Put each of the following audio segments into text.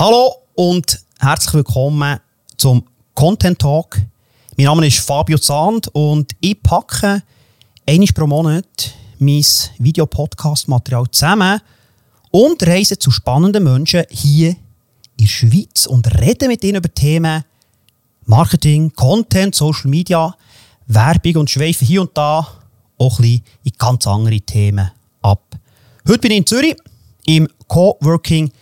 Hallo und herzlich willkommen zum Content Talk. Mein Name ist Fabio Zahnd und ich packe einmal pro Monat mein Videopodcast-Material zusammen und reise zu spannenden Menschen hier in der Schweiz und rede mit ihnen über Themen Marketing, Content, Social Media, Werbung und schweife hier und da auch ein bisschen in ganz andere Themen ab. Heute bin ich in Zürich im Coworking Flex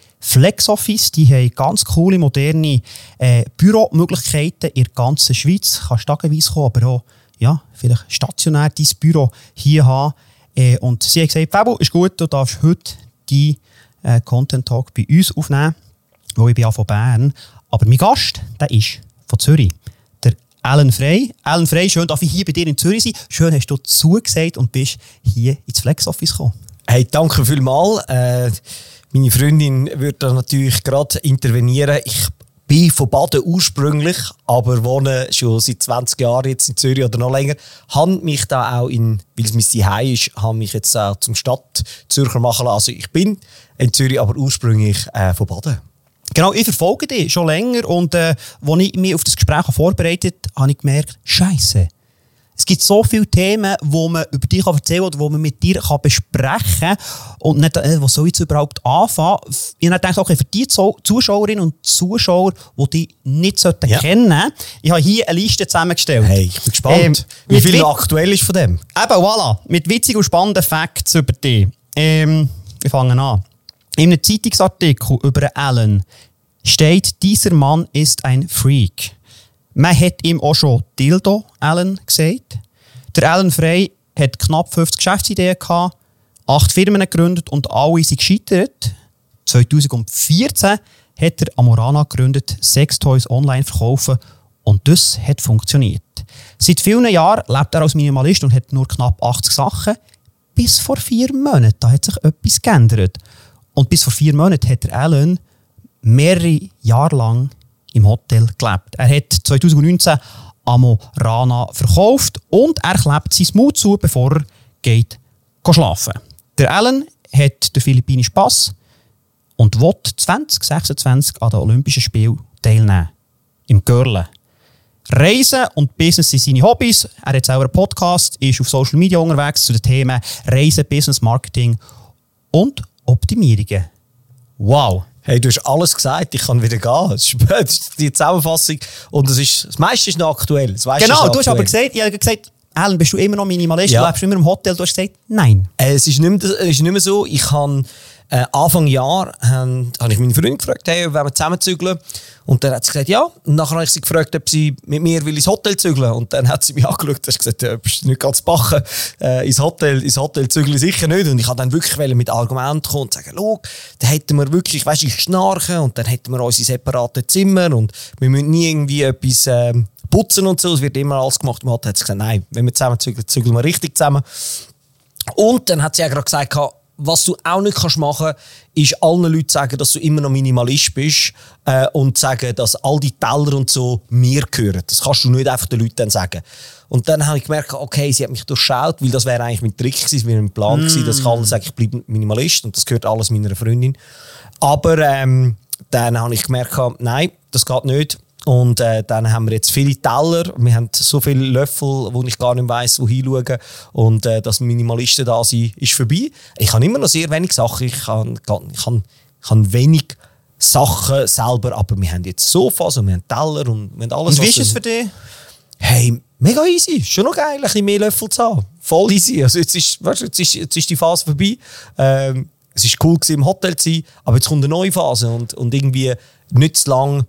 Office, die haben ganz coole, moderne äh, Büromöglichkeiten in der ganzen Schweiz. Du kannst tageweise kommen, aber auch ja, vielleicht stationär dein Büro hier haben. Äh, und sie haben gesagt, Fabo, ist gut, du darfst heute die äh, Content Talk bei uns aufnehmen, wo ich bin ja von Bern. Aber mein Gast, der ist von Zürich. Der Alan Frey. Alan Frey, schön, dass ich hier bei dir in Zürich sein. Schön, hast du zugesagt und bist hier ins Flex Office gekommen. Hey, danke vielmals. Äh, meine Freundin würde da natürlich gerade intervenieren. Ich bin von Baden ursprünglich, aber wohne schon seit 20 Jahren jetzt in Zürich oder noch länger. Habe mich da auch in, weil es mein Zuhause ist, habe mich jetzt auch zum Stadtzürcher machen lassen. Also ich bin in Zürich, aber ursprünglich äh, von Baden. Genau, ich verfolge dich schon länger und äh, als ich mich auf das Gespräch vorbereitet habe, habe ich gemerkt, Scheiße, es gibt so viele Themen, wo man über dich erzählen kann oder wo man mit dir kann besprechen kann. Und nicht, äh, was soll ich jetzt überhaupt anfangen? Ich habe gedacht, okay, für die Zuschauerinnen und Zuschauer, die dich nicht sollten ja. kennen ich habe hier eine Liste zusammengestellt. Hey, ich bin gespannt. Ähm, Wie viel aktuell ist von dem? Eben, voilà. Mit witzigen und spannenden Facts über dich. Ähm, wir fangen an. In einem Zeitungsartikel über Alan steht, dieser Mann ist ein Freak. Man hat ihm auch schon Dildo Allen gesagt. Der Alan Frey hat knapp 50 Geschäftsideen gehabt, acht Firmen gegründet und alle sind gescheitert. 2014 hat er Amorana gegründet, Sextoys online verkaufen und das hat funktioniert. Seit vielen Jahren lebt er als Minimalist und hat nur knapp 80 Sachen. Bis vor vier Monaten hat sich etwas geändert. Und bis vor vier Monaten hat der Alan mehrere Jahre lang im Hotel gelebt. Er hat 2019 Amorana verkauft und er klebt sein Mut zu, bevor er geht schlafen. Der Alan hat den philippinischen Pass und will 2026 an den Olympischen Spielen teilnehmen. Im Görle. Reisen und Business sind seine Hobbys. Er hat selber einen Podcast, ist auf Social Media unterwegs zu den Themen Reisen, Business, Marketing und Optimierungen. Wow! Hey, du hast alles gesagt, ich kann wieder gehen. Das ist die Zusammenfassung. Und das, ist, das meiste ist noch aktuell. genau, du hast aber gesagt, ich habe gesagt, Alan, bist du immer noch Minimalist? Ja. Du lebst immer im Hotel? Du hast gesagt, nein. Äh, es ist nicht mehr, es ist nicht mehr so. Ich habe äh, Anfang Jahr ähm, habe ich meinen Freund gefragt, hey, wollen wir zusammenzügeln? Und dann hat sie gesagt, ja. Und nachher habe ich sie gefragt, ob sie mit mir will ins Hotel zügeln Und dann hat sie mich angeschaut und gesagt, ja, bist du nicht ganz bachen. Äh, ins Hotel, ins Hotel zügeln sicher nicht. Und ich habe dann wirklich mit Argumenten kommen und sagen, schau, dann hätten wir wirklich, weißt du, ich schnarchen und dann hätten wir unsere separaten Zimmer und wir müssen nie irgendwie etwas äh, putzen und so. Es wird immer alles gemacht. Und hat sie gesagt, nein, wenn wir zusammen zügeln, zügeln wir richtig zusammen. Und dann hat sie ja gerade gesagt, was du auch nicht kannst machen kannst, ist allen Leuten sagen, dass du immer noch Minimalist bist äh, und sagen, dass all die Teller und so mir gehören. Das kannst du nicht einfach den Leuten dann sagen. Und dann habe ich gemerkt, okay, sie hat mich durchschaut, weil das wäre eigentlich mein Trick gewesen, wäre mein Plan mm. gewesen, dass ich allen sage, ich bleibe Minimalist und das gehört alles meiner Freundin. Aber ähm, dann habe ich gemerkt, nein, das geht nicht. Und äh, dann haben wir jetzt viele Teller. Wir haben so viele Löffel, wo ich gar nicht weiss, wo hinschauen. Und äh, das Minimalisten da sind, ist vorbei. Ich habe immer noch sehr wenig Sachen. Ich habe, ich habe, ich habe wenig Sachen selber, aber wir haben jetzt Sofas und wir haben Teller und wir haben alles. Und wie ist es für dich? Hey, mega easy. Schon noch geil, ein bisschen mehr Löffel zu haben. Voll easy. Also jetzt ist, weißt, jetzt ist, jetzt ist die Phase vorbei. Ähm, es war cool gewesen, im Hotel zu sein, aber jetzt kommt eine neue Phase und, und irgendwie nicht zu lang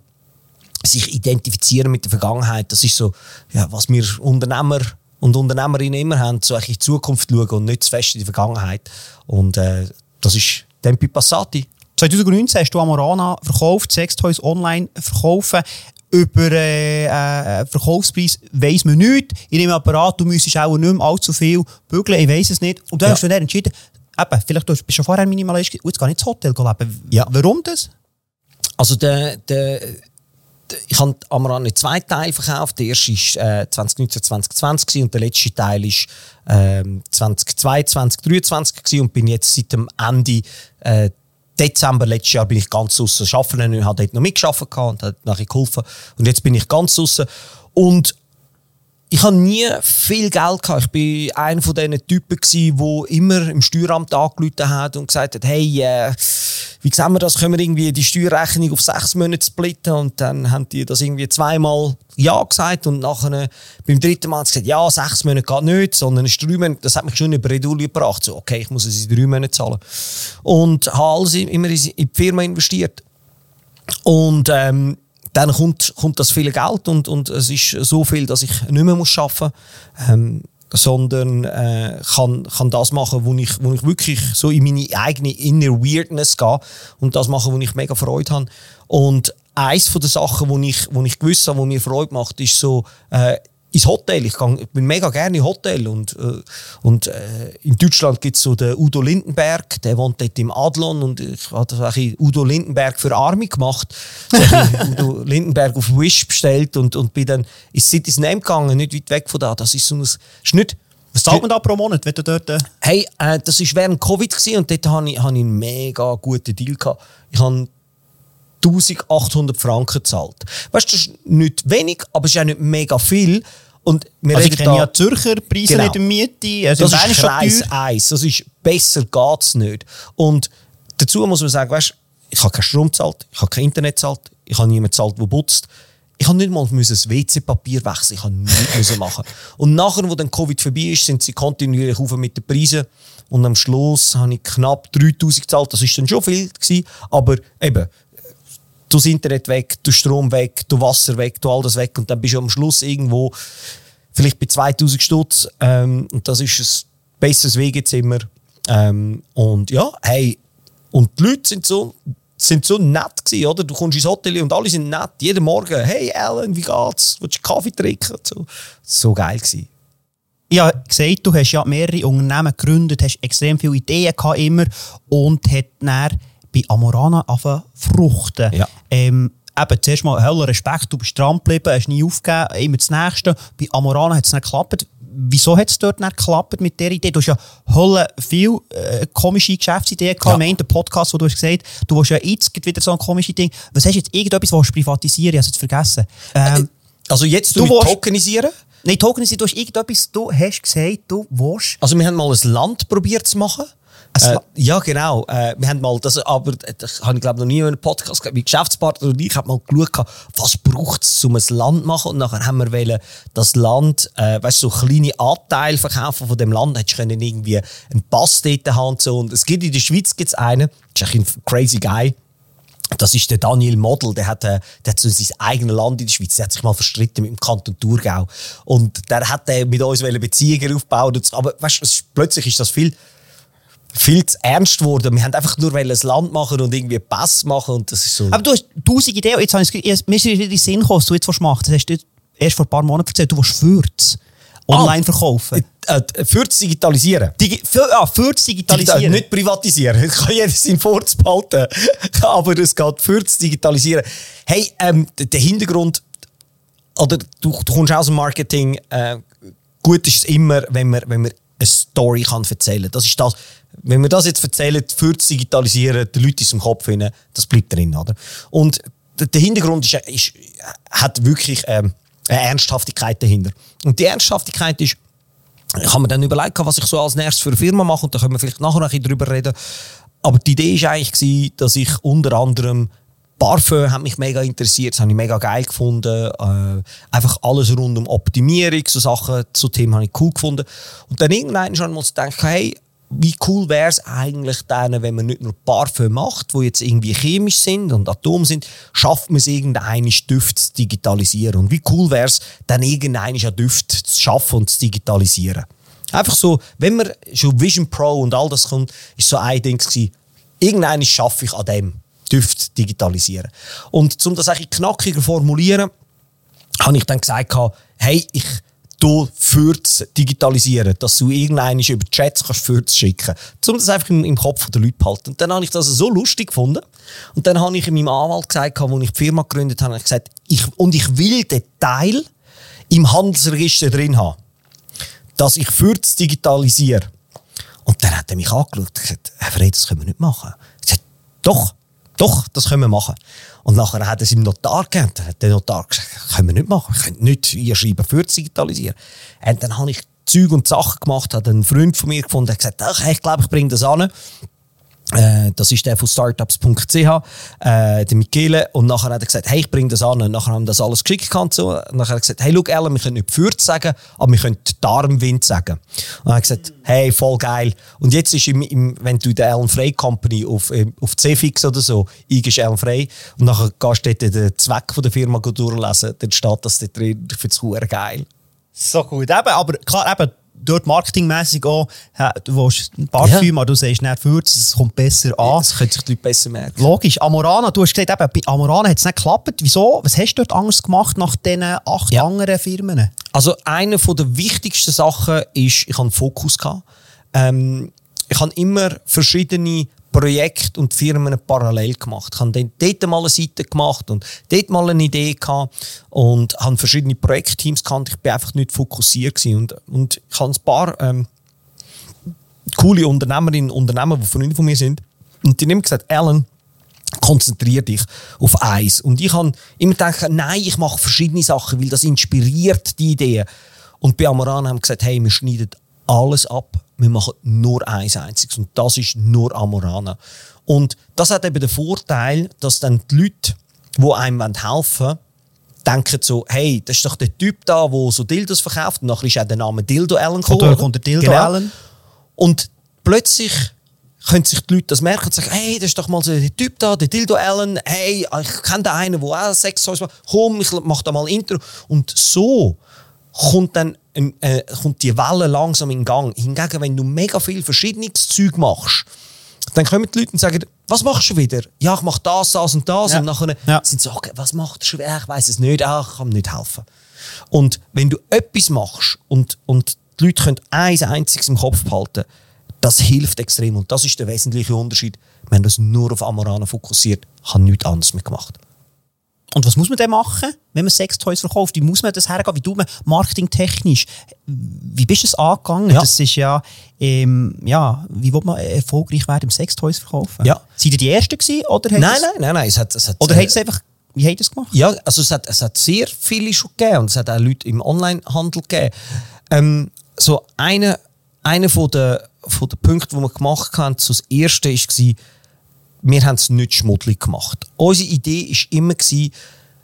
sich identifizieren mit der Vergangenheit. Das ist so, ja, was wir Unternehmer und Unternehmerinnen immer haben, so in die Zukunft schauen und nicht zu fest in die Vergangenheit. Und äh, das ist Tempi Passati. 2019 hast du Amorana verkauft, Sextoys online verkaufen. Über äh, äh, Verkaufspreis weiss man nichts. In dem Apparat, du müsstest auch nicht mehr allzu viel bügeln, ich weiss es nicht. Und dann ja. hast du dann entschieden, eben, vielleicht bist du schon vorher Minimalist, jetzt gar nicht ins Hotel leben. Ja. Warum das? Also der, der ich habe Amaran in zwei Teile verkauft. Der erste war äh, 2019, 2020 und der letzte Teil war äh, 2022, 2023 und bin jetzt seit dem Ende äh, Dezember letztes Jahr bin ich ganz außen arbeiten und habe dort noch mitgearbeitet und hat nachher geholfen. Und jetzt bin ich ganz außen. Und ich habe nie viel Geld gehabt. Ich bin einer von diesen Typen gsi, wo immer im Steueramt angerufen hat und gesagt hat, hey, äh, wie sehen wir das? Können wir irgendwie die Steuerrechnung auf sechs Monate splitten? Und dann haben die das irgendwie zweimal ja gesagt und nachher beim dritten Mal gesagt, ja, sechs Monate geht nicht, sondern es ist drei Monate. Das hat mich schon in Bredouille gebracht. So, okay, ich muss es in drei Monaten zahlen. Und habe alles immer in die Firma investiert. Und ähm, dann kommt, kommt das viele Geld und, und es ist so viel, dass ich nicht mehr muss arbeiten muss. Ähm, sondern äh, kann, kann das machen, wo ich, wo ich wirklich so in meine eigene inner Weirdness gehe und das machen, wo ich mega Freude habe. Und eins von den Sachen, wo ich, wo ich gewusst habe, wo mir Freude macht, ist so äh, ins Hotel. Ich, kann, ich bin mega gerne im Hotel. Und, äh, und äh, in Deutschland gibt es so den Udo Lindenberg, der wohnt dort im Adlon und ich habe Udo Lindenberg für Arme gemacht. Udo Lindenberg auf Wish bestellt und, und bin dann ins City's Name gegangen, nicht weit weg von da. Das ist so ein, ist nicht, was zahlt man da pro Monat, wenn du dort... Äh hey, äh, das war während Covid gewesen, und dort hatte ich, ich einen mega guten Deal. Gehabt. Ich habe 1800 Franken gezahlt. Weißt du, das ist nicht wenig, aber es ist auch nicht mega viel. Und wir also reden ja Zürcher Preise genau. nicht in Miete. Also das ist Kreis 1. Das ist besser geht es nicht. Und dazu muss man sagen, weißt, ich habe keinen Strom gezahlt, ich habe kein Internet gezahlt, ich habe niemanden gezahlt, der putzt. Ich habe nicht mal das WC-Papier wechseln, ich habe nichts machen. Und nachher, wo dann Covid vorbei ist, sind sie kontinuierlich auf mit den Preisen. Und am Schluss habe ich knapp 3000 gezahlt. Das war dann schon viel gewesen, aber eben, du das Internet weg, du Strom weg, du Wasser weg, du all das weg und dann bist du am Schluss irgendwo vielleicht bei 2000 Stutz ähm, und das ist ein besseres Wegezimmer ähm, und ja, hey, und die Leute sind so, sind so nett gewesen, oder? Du kommst ins Hotel und alle sind nett, jeden Morgen, hey Alan, wie geht's? Willst du Kaffee trinken? So, so geil gewesen. Ja, gesagt, du hast ja mehrere Unternehmen gegründet, hast extrem viele Ideen gehabt immer und hat dann bei Amorana anfangen fruchten. Ja. Ähm, eben, zuerst mal heller Respekt, du bist dran geblieben, hast nie aufgegeben, immer das Nächste. Bei Amorana hat es nicht geklappt. Wieso hat es dort nicht geklappt mit der Idee? Du hast ja Hölle viel äh, komische Geschäftsideen gehabt. Ja. Im Podcast, wo du hast gesagt du willst ja jetzt wieder so ein komisches Ding. Was hast du jetzt irgendetwas, was du privatisieren? Ich habe es jetzt vergessen. Ähm, also jetzt du, du tokenisieren? Nein, tokenisieren, du hast irgendetwas, du hast gesagt, du willst... Also wir haben mal ein Land probiert zu machen. Äh, ja, genau. Äh, wir haben mal, das, aber das habe ich glaube noch nie in einem Podcast gehabt. Mein Geschäftspartner und ich haben mal geschaut, was braucht es, um ein Land zu machen. Und nachher haben wir wollen, das Land, äh, weißt so kleine Anteile verkaufen von dem Land. Hättest können irgendwie einen Pass dort haben und so. Und es gibt in der Schweiz gibt's einen, das ist ein crazy guy. Das ist der Daniel Model, der hat, äh, der hat so sein eigenes Land in der Schweiz. Der hat sich mal verstritten mit dem Kanton Thurgau. Und der hat äh, mit uns Beziehungen aufgebaut. Aber weißt, plötzlich ist das viel viel zu ernst geworden. Wir haben einfach nur ein Land machen und irgendwie Pass machen und das ist so. Aber du hast tausend Ideen. Jetzt habe ich, mir ist wieder in den Sinn gekommen, was du jetzt machst. Das hast du erst vor ein paar Monaten erzählt. Du willst Fürz online ah, verkaufen. Äh, äh, Fürz digitalisieren. Digi für, ah, Fürz digitalisieren. Digital, nicht privatisieren. Ich kann jeder seinen Furz behalten. Aber es geht Fürz digitalisieren. Hey, ähm, der Hintergrund, oder du, du kommst aus dem Marketing, äh, gut ist es immer, wenn man, wenn man Story kann erzählen kann. Das ist das, wenn wir das jetzt erzählen, für das Digitalisieren, die Leute im Kopf finden, das bleibt drin. Oder? Und der Hintergrund ist, ist, hat wirklich ähm, eine Ernsthaftigkeit dahinter. Und die Ernsthaftigkeit ist, ich habe mir dann überlegt, was ich so als nächstes für eine Firma mache und da können wir vielleicht nachher noch ein bisschen drüber reden. Aber die Idee war eigentlich, dass ich unter anderem Parfum hat mich mega interessiert, das habe ich mega geil gefunden. Äh, einfach alles rund um Optimierung, so Sachen, so Themen habe ich cool gefunden. Und dann irgendwann schon mal gedacht, hey, wie cool wäre es eigentlich dann, wenn man nicht nur Parfüm macht, wo jetzt irgendwie chemisch sind und Atom sind, schafft man es irgendeine Düfte zu digitalisieren. Und wie cool wäre es, dann irgendeine Düfte zu schaffen und zu digitalisieren. Einfach so, wenn man schon Vision Pro und all das kommt, ist so ein Ding gewesen, irgendeine schaffe ich an dem Düfte digitalisieren. Und um das eigentlich knackiger formulieren, habe ich dann gesagt, hey, ich du Fürz digitalisieren, dass du irgendeinen über Chats kannst schicken kannst. Um das einfach im, im Kopf der Leute zu behalten. Und dann habe ich das so lustig gefunden. Und dann habe ich meinem Anwalt gesagt, als ich die Firma gegründet habe, ich gesagt, ich, und ich will den Teil im Handelsregister drin haben, dass ich Fürz digitalisiere. Und dann hat er mich angeschaut und gesagt, Herr Fred, das können wir nicht machen doch, doch, das können wir machen. Und nachher hat es im Notar gegeben. Dann hat der Notar gesagt, das können wir nicht machen. Wir können nicht ihr Schreiben für digitalisieren. Und dann habe ich Zeug und Sachen gemacht, hat einen Freund von mir gefunden, hat gesagt, ich glaube, ich bringe das an. Äh, das ist der von startups.ch, äh, der Michele. Und nachher hat er gesagt, hey, ich bringe das an. Und nachher haben wir das alles geschickt. Und nachher hat er gesagt, hey, look, Ellen, wir können nicht Fürth sagen, aber wir können Darmwind sagen. Und er hat gesagt, hey, voll geil. Und jetzt ist, im, im, wenn du die Ellen Frey Company auf, äh, auf CFX oder so eingibst, Ellen Frey, und nachher gehst du dort den Zweck von der Firma durchlesen, dann steht das dort drin. Ich finde es geil. So gut. Eben, aber klar, eben, dort marketingmäßig auch, du willst ein Parfüm, ja. aber du sagst nicht für es kommt besser an. Ja, das können sich die Leute besser merken. Logisch. Amorana, du hast gesagt, eben, bei Amorana hat es nicht geklappt. Wieso? Was hast du dort anders gemacht nach diesen acht ja. anderen Firmen? Also, eine der wichtigsten Sachen ist, ich hatte einen Fokus. Ähm, ich habe immer verschiedene Projekte und Firmen parallel gemacht. Ich habe dort mal eine Seite gemacht und dort mal eine Idee gehabt und habe verschiedene Projektteams gehabt. Ich bin einfach nicht fokussiert gewesen. und, und ich habe ein paar ähm, coole Unternehmerinnen und Unternehmer, die Freunde von mir sind und die haben gesagt, Alan, konzentriere dich auf eins. Und ich habe immer gedacht, nein, ich mache verschiedene Sachen, weil das inspiriert die Ideen. Und bei Amaran haben gesagt, hey, wir schneiden alles ab wir machen nur eins einziges und das ist nur Amorana. Und das hat eben den Vorteil, dass dann die Leute, die einem helfen wollen, denken so, hey, das ist doch der Typ da, der so Dildos verkauft. Und nachher ist auch der Name Dildo Allen gekommen. Oder kommt der Dildo genau. Allen. Und plötzlich können sich die Leute das merken und sagen, hey, das ist doch mal so der Typ da, der Dildo Allen, hey, ich kenne den einen, der auch Sex macht, komm, ich mach da mal ein Intro. Und so kommt dann äh, kommt die Welle langsam in Gang. Hingegen, wenn du mega viel verschiedenes Zeug machst, dann kommen die Leute und sagen, was machst du wieder? Ja, ich mache das, das und das. Ja. Und nachher ja. sind sie so, okay, was macht du wieder? Ich weiß es nicht, ah, ich kann mir nicht helfen. Und wenn du etwas machst und, und die Leute können eins einziges im Kopf behalten, das hilft extrem. Und das ist der wesentliche Unterschied. Wenn du es nur auf Amorana fokussiert, habe nichts anderes mehr gemacht. Und was muss man denn machen, wenn man Sextoys verkauft? Wie muss man das hergehen? Wie tut man marketingtechnisch? Wie bist du es angegangen? Ja. Das ist ja, ähm, ja, wie will man erfolgreich werden im Sextoys verkaufen? Ja. Seid ihr die Ersten gewesen? Oder nein, nein, nein, nein, es hat, es hat, oder äh, hat es einfach wie habt ihr es gemacht? Ja, also es hat, es hat sehr viele schon gegeben und es hat auch Leute im Onlinehandel gegeben. Ähm, so eine, eine von der, von der Punkte, die wir gemacht haben, so das erste war, wir haben es nicht schmuddelig gemacht. Unsere Idee war immer,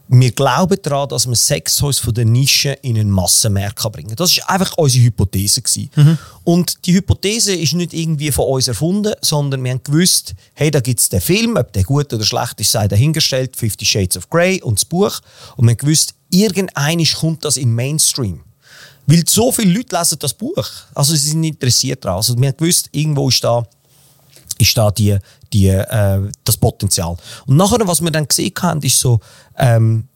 wir glauben daran, dass man Sextoys von der Nische in einen Massenmarkt bringen kann. Das war einfach unsere Hypothese. Mhm. Und die Hypothese ist nicht irgendwie von uns erfunden, sondern wir haben gewusst, hey, da gibt es den Film, ob der gut oder schlecht ist, sei dahingestellt, Fifty Shades of Grey und das Buch. Und wir haben gewusst, irgendein kommt das in Mainstream. Weil so viele Leute lesen das Buch. Also sie sind interessiert daran. Also wir haben gewusst, irgendwo ist da ist da die, die, äh, das Potenzial. Und nachher, was wir dann gesehen haben, ist so, ähm,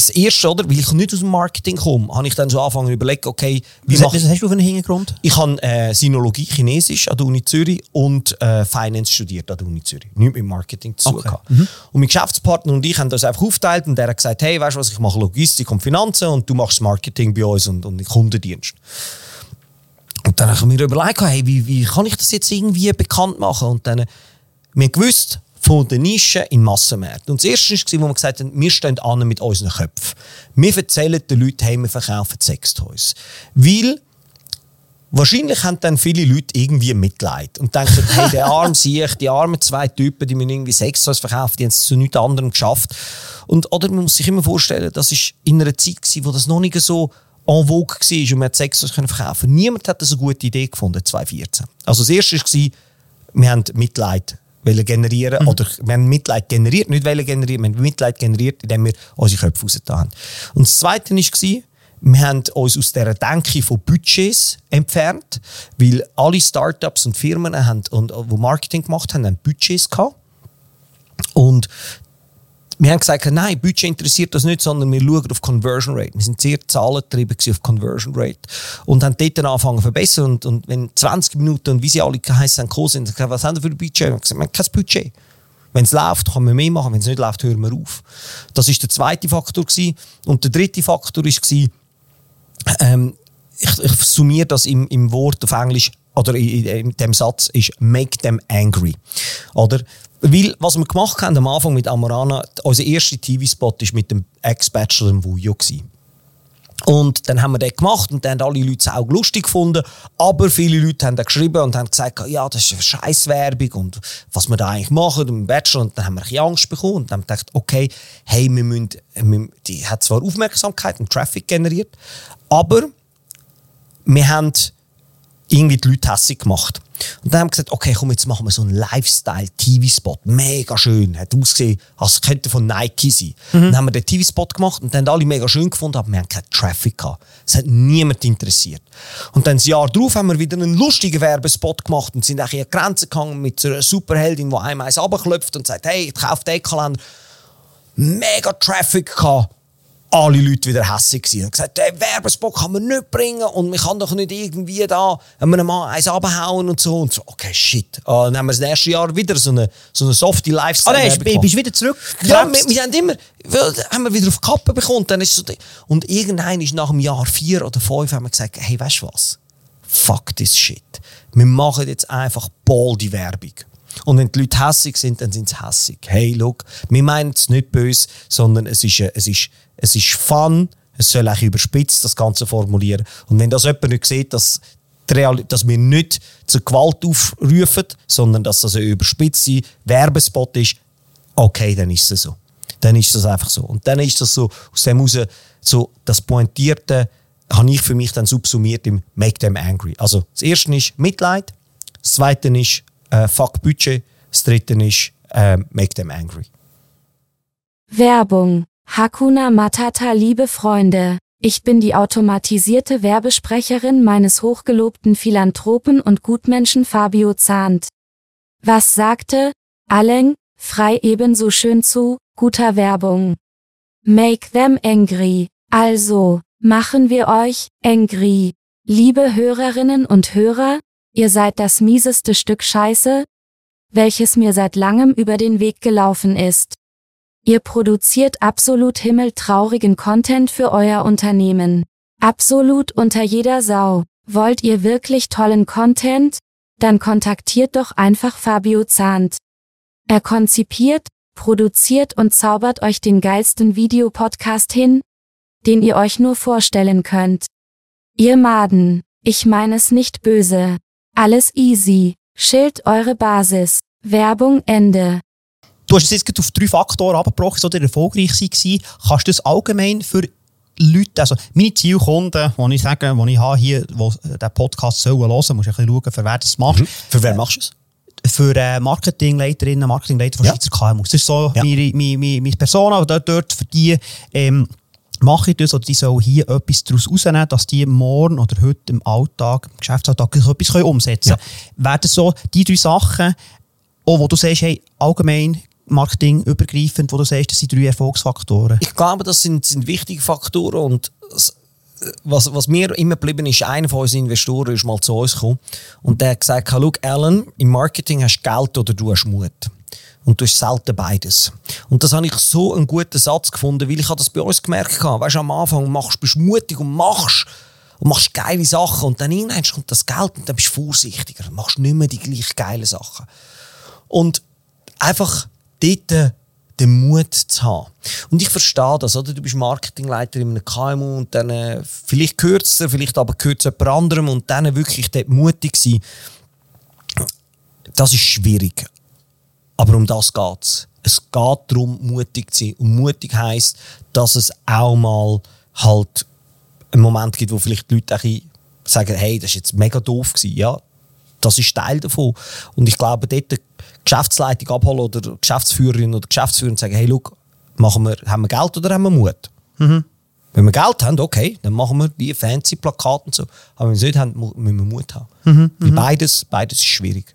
das erste, oder, weil ich nicht aus dem Marketing komme, habe ich dann so angefangen zu überlegen, okay, wie was, mach, was hast du für einen Hintergrund? Ich habe äh, Sinologie Chinesisch an der Uni Zürich und äh, Finance studiert an der Uni Zürich. Nicht mit Marketing zu tun. Okay. Mhm. Und mein Geschäftspartner und ich haben das einfach aufgeteilt und der hat gesagt, hey, weißt du was, ich mache Logistik und Finanzen und du machst Marketing bei uns und, und Kundendienst. Und dann habe ich mir überlegt, hey, wie, wie kann ich das jetzt irgendwie bekannt machen? Und dann, wir gewusst, von der Nische in Massenmärkten. Und das erste war, wo wir gesagt haben, wir stehen an mit unseren Köpfen. Wir erzählen den Leuten, hey, wir verkaufen Sextoys. Weil Wahrscheinlich haben dann viele Leute irgendwie Mitleid und denken, hey, der arme sich, die armen zwei Typen, die mir irgendwie Sextoys verkaufen, die haben es zu nichts anderem geschafft. Und, oder man muss sich immer vorstellen, das war in einer Zeit, wo das noch nicht so en vogue war und man Sex verkaufen Niemand hat das eine gute Idee gefunden, 2014. Also das erste war, wir haben Mitleid generieren mhm. oder wir haben Mitleid generiert, nicht generieren, wir haben Mitleid generiert, indem wir unsere Köpfe rausgetan haben. Und das Zweite war, wir haben uns aus dieser Denke von Budgets entfernt, weil alle Startups und Firmen, haben, und, die Marketing gemacht haben, haben Budgets gehabt. Und wir haben gesagt, nein, Budget interessiert das nicht, sondern wir schauen auf Conversion Rate. Wir sind sehr zahlentrieben auf Conversion Rate und haben dort dann angefangen zu verbessern. Und, und wenn 20 Minuten und wie sie alle geheißen haben, sind, gesagt, was haben wir für ein Budget? Wir haben gesagt, wir haben kein Budget. Wenn es läuft, kann man mehr machen. Wenn es nicht läuft, hören wir auf. Das war der zweite Faktor. Gewesen. Und der dritte Faktor war, ähm, ich, ich summiere das im, im Wort auf Englisch oder in, in dem Satz ist «make them angry». Oder? Weil, was wir gemacht haben am Anfang mit Amorana, unser erster TV-Spot war mit dem Ex-Bachelor im Wujo. Und dann haben wir das gemacht und dann haben alle Leute es auch lustig gefunden. Aber viele Leute haben dann geschrieben und haben gesagt, ja, das ist eine Scheißwerbung und was wir da eigentlich machen im Bachelor. Und dann haben wir ein bisschen Angst bekommen und haben gedacht, okay, hey, wir müssen, wir, die hat zwar Aufmerksamkeit und Traffic generiert, aber wir haben irgendwie die Leute hässlich gemacht. Und dann haben wir gesagt, okay, komm, jetzt machen wir so einen Lifestyle-TV-Spot. Mega schön. Hat ausgesehen, als könnte von Nike sein. Mhm. Dann haben wir den TV-Spot gemacht und dann haben alle mega schön gefunden, aber wir haben keinen Traffic gehabt. Es hat niemand interessiert. Und dann ein Jahr darauf haben wir wieder einen lustigen Werbespot gemacht und sind eigentlich an die Grenze gegangen mit einer Superheldin, die einem eins runterklopft und sagt, hey, ich kaufe den Kalender. Mega Traffic gehabt alle Leute wieder hässlich gewesen. Und gesagt, den Werbespot kann man nicht bringen und man kann doch nicht irgendwie da einem Mann eins abhauen und so. Und so, okay, shit. Uh, dann haben wir das nächste Jahr wieder so eine, so eine softe lifestyle Ah, oh, bist wieder zurück? Ja, wir, wir, haben immer, haben wir wieder auf die Kappe bekommen. Dann ist so, und irgendein ist nach dem Jahr vier oder fünf haben wir gesagt, hey, weißt du was? Fuck this shit. Wir machen jetzt einfach baldi Werbung. Und wenn die Leute hässig sind, dann sind sie hässig. Hey, look, wir meinen es nicht böse, sondern es ist, es ist es ist Fun, es soll auch überspitzt das Ganze formulieren. Und wenn das jemand nicht sieht, dass, dass wir nicht zur Gewalt aufrufen, sondern dass das ein überspitzter Werbespot ist, okay, dann ist es so. Dann ist das einfach so. Und dann ist das so, aus dem heraus, so das Pointierte, habe ich für mich dann subsumiert im Make them angry. Also das erste ist Mitleid, das zweite ist äh, Fuck Budget, das dritte ist äh, Make them angry. Werbung Hakuna Matata liebe Freunde, ich bin die automatisierte Werbesprecherin meines hochgelobten Philanthropen und Gutmenschen Fabio Zahnt. Was sagte, Aleng, frei ebenso schön zu, guter Werbung. Make them angry, also, machen wir euch, angry. Liebe Hörerinnen und Hörer, ihr seid das mieseste Stück Scheiße, welches mir seit langem über den Weg gelaufen ist. Ihr produziert absolut himmeltraurigen Content für euer Unternehmen. Absolut unter jeder Sau. Wollt ihr wirklich tollen Content? Dann kontaktiert doch einfach Fabio Zahnt. Er konzipiert, produziert und zaubert euch den geilsten Videopodcast hin, den ihr euch nur vorstellen könnt. Ihr Maden, ich meine es nicht böse. Alles easy. Schild eure Basis. Werbung Ende. Du hast es jetzt auf drei Faktoren abgebrochen, die erfolgreich waren. Kannst du das allgemein für Leute, also meine Zielkunden, die ich sage, die ich habe hier, die diesen Podcast sollen hören, musst du ein bisschen schauen, für wer du es machst. Mhm. Für wer machst du es? Für äh, Marketingleiterinnen, Marketingleiter von ja. Schweizer KMUs. Das ist so ja. meine, meine, meine, meine Persona, dort, dort für die ähm, mache ich das oder die sollen hier etwas daraus rausnehmen, dass die morgen oder heute im Alltag, im Geschäftsalltag etwas umsetzen können. Ja. Werden so die drei Sachen, auch wo du sagst, hey, allgemein Marketing übergreifend, wo du sagst, das sind drei Erfolgsfaktoren? Ich glaube, das sind, sind wichtige Faktoren und was, was mir immer geblieben ist, einer von unseren Investoren ist mal zu uns gekommen und der hat gesagt, schau Alan, im Marketing hast du Geld oder du hast Mut. Und du hast selten beides. Und das habe ich so einen guten Satz gefunden, weil ich das bei uns gemerkt habe. Weißt du, am Anfang machst, bist du mutig und machst und machst geile Sachen und dann irgendwann kommt das Geld und dann bist du vorsichtiger und machst nicht mehr die gleich geilen Sachen. Und einfach dort den Mut zu haben. Und ich verstehe das, oder? Du bist Marketingleiter in einem KMU und dann, äh, vielleicht gehört es dir, vielleicht aber gehört es jemand anderem und dann wirklich dort mutig sein. Das ist schwierig. Aber um das geht es. Es geht darum, mutig zu sein. Und mutig heisst, dass es auch mal halt einen Moment gibt, wo vielleicht die Leute ein sagen, hey, das war jetzt mega doof. Gewesen. Ja, das ist Teil davon. Und ich glaube, dort Geschäftsleitung abholen oder Geschäftsführerin oder Geschäftsführer und sagen, hey, look, machen wir, haben wir Geld oder haben wir Mut? Mhm. Wenn wir Geld haben, okay, dann machen wir die fancy Plakate und so. Aber wenn wir es nicht haben, müssen wir Mut haben. Mhm. Weil mhm. beides, beides ist schwierig.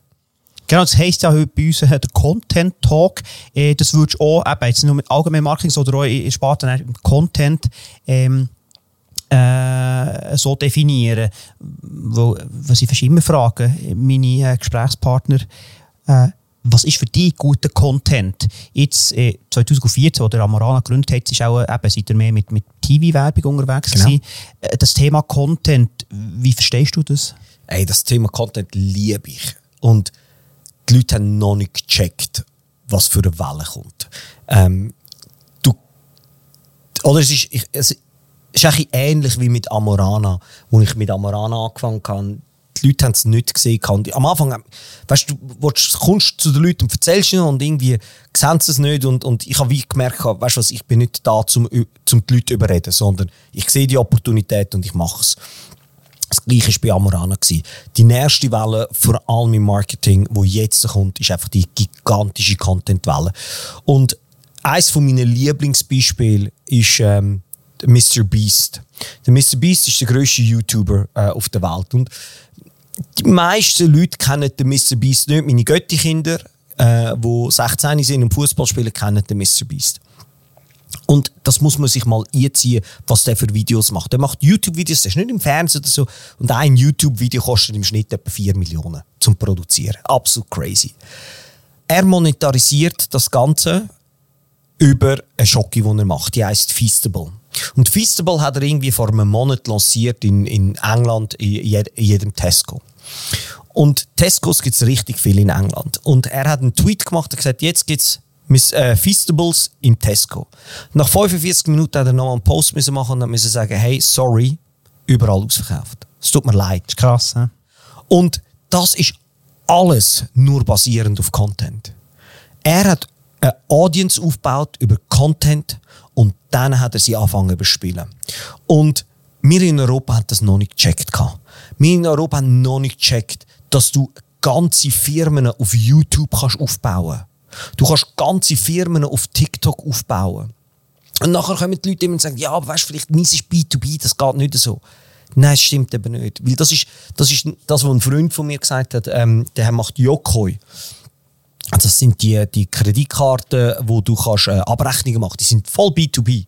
Genau, das heisst ja heute bei uns äh, der Content Talk. Äh, das würdest du auch, eben, jetzt nur mit allgemeinem Marketing, sondern auch in Sparte Content ähm, äh, so definieren. Wo, was ich immer frage, meine äh, Gesprächspartner, äh, was ist für dich guter Content? Jetzt äh, 2014, als der Amorana gegründet hat, ist auch, eben, seid ihr mehr mit, mit TV-Werbung unterwegs genau. Äh, das Thema Content, wie verstehst du das? ey, das Thema Content liebe ich. Und die Leute haben noch nicht gecheckt, was für eine Welle kommt. Ähm, du, oder es ist, ich, es ist eigentlich ähnlich wie mit Amorana, wo ich mit Amorana angefangen habe. Die Leute haben es nicht gesehen. Am Anfang, weißt du, du kommst zu den Leuten und erzählst ihnen und irgendwie sehen sie es nicht. Und, und ich habe gemerkt, weißt du was, ich bin nicht da, um, um die Leute zu überreden, sondern ich sehe die Opportunität und ich mache es. Das gleiche war bei Amorana. Die nächste Welle, vor allem im Marketing, die jetzt kommt, ist einfach die gigantische Content-Welle. Und eines meiner Lieblingsbeispiele ist ähm, Mr. Beast. Der Mr. Beast ist der grösste YouTuber äh, auf der Welt. Und die meisten Leute kennen den Mr. Beast nicht. Meine Götti-Kinder, äh, die 16 sind und Fußball spielen, kennen den Mr. Beast. Und das muss man sich mal einziehen, was der für Videos macht. Er macht YouTube-Videos, das ist nicht im Fernsehen oder so. Und ein YouTube-Video kostet im Schnitt etwa 4 Millionen zum Produzieren. Absolut crazy. Er monetarisiert das Ganze über eine Schocke, die er macht. Die heißt Feastable. Und Feastable hat er irgendwie vor einem Monat lanciert in, in England, in, jedem Tesco. Und Tescos gibt es richtig viel in England. Und er hat einen Tweet gemacht und gesagt, jetzt gibt es Miss, äh, Feastables im Tesco. Nach 45 Minuten hat er noch einen Post müssen machen und musste sagen, hey, sorry, überall ausverkauft. Es tut mir leid. Das ist krass, he? Und das ist alles nur basierend auf Content. Er hat eine Audience aufgebaut über Content und dann hat er sie angefangen zu überspielen. Und wir in Europa haben das noch nicht gecheckt. Wir in Europa haben noch nicht gecheckt, dass du ganze Firmen auf YouTube kannst aufbauen kannst Du kannst ganze Firmen auf TikTok aufbauen. Und nachher kommen die Leute immer und sagen, ja, aber weißt du, vielleicht meins ist B2B, das geht nicht so. Nein, das stimmt eben nicht. Weil das ist das, ist das was ein Freund von mir gesagt hat, ähm, der macht Yokoi. Das sind die, die Kreditkarten, wo du kannst, äh, Abrechnungen machen Die sind voll B2B.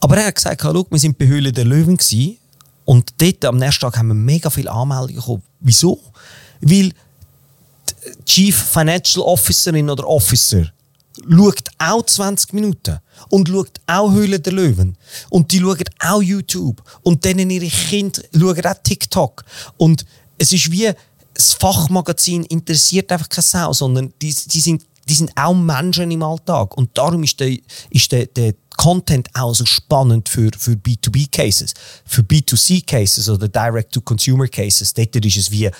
Aber er hat gesagt, schau, wir sind bei Höhle der Löwen gewesen, und dort am nächsten Tag haben wir mega viele Anmeldungen bekommen. Wieso? Weil Chief Financial Officerin oder Officer schaut auch 20 Minuten und schaut auch Höhle der Löwen. Und die schauen auch YouTube. Und denen ihre Kinder schauen auch TikTok. Und es ist wie das Fachmagazin interessiert einfach keine Sau, sondern die, die, sind, die sind auch Menschen im Alltag. Und darum ist der, ist der, der Content auch so spannend für, für B2B-Cases. Für B2C-Cases oder Direct-to-Consumer-Cases, dort ist es wie...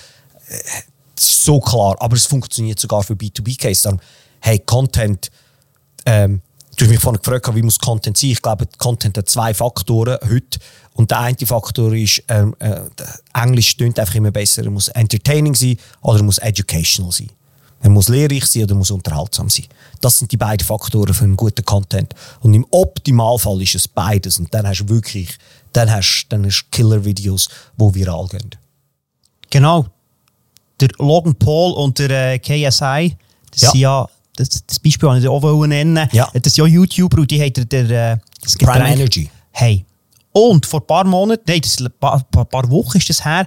So klar, aber es funktioniert sogar für B2B-Case. hey, Content, ähm, du hast mich vorhin gefragt, wie muss Content sein? Ich glaube, Content hat zwei Faktoren heute. Und der eine Faktor ist, ähm, äh, Englisch stimmt einfach immer besser. Er muss entertaining sein oder er muss educational sein. Er muss lehrreich sein oder er muss unterhaltsam sein. Das sind die beiden Faktoren für einen guten Content. Und im Optimalfall ist es beides. Und dann hast du wirklich, dann hast, dann hast Killer-Videos, die viral gehen. Genau, der Logan Paul und der äh, KSI, das ja. sind ja, das, das Beispiel wollte ich auch nennen, ja. das sind ja YouTuber und die haben der, der äh, das Prime Energy. Hey. Und vor ein paar Monaten, nein, das ein paar, paar, paar Wochen ist das her,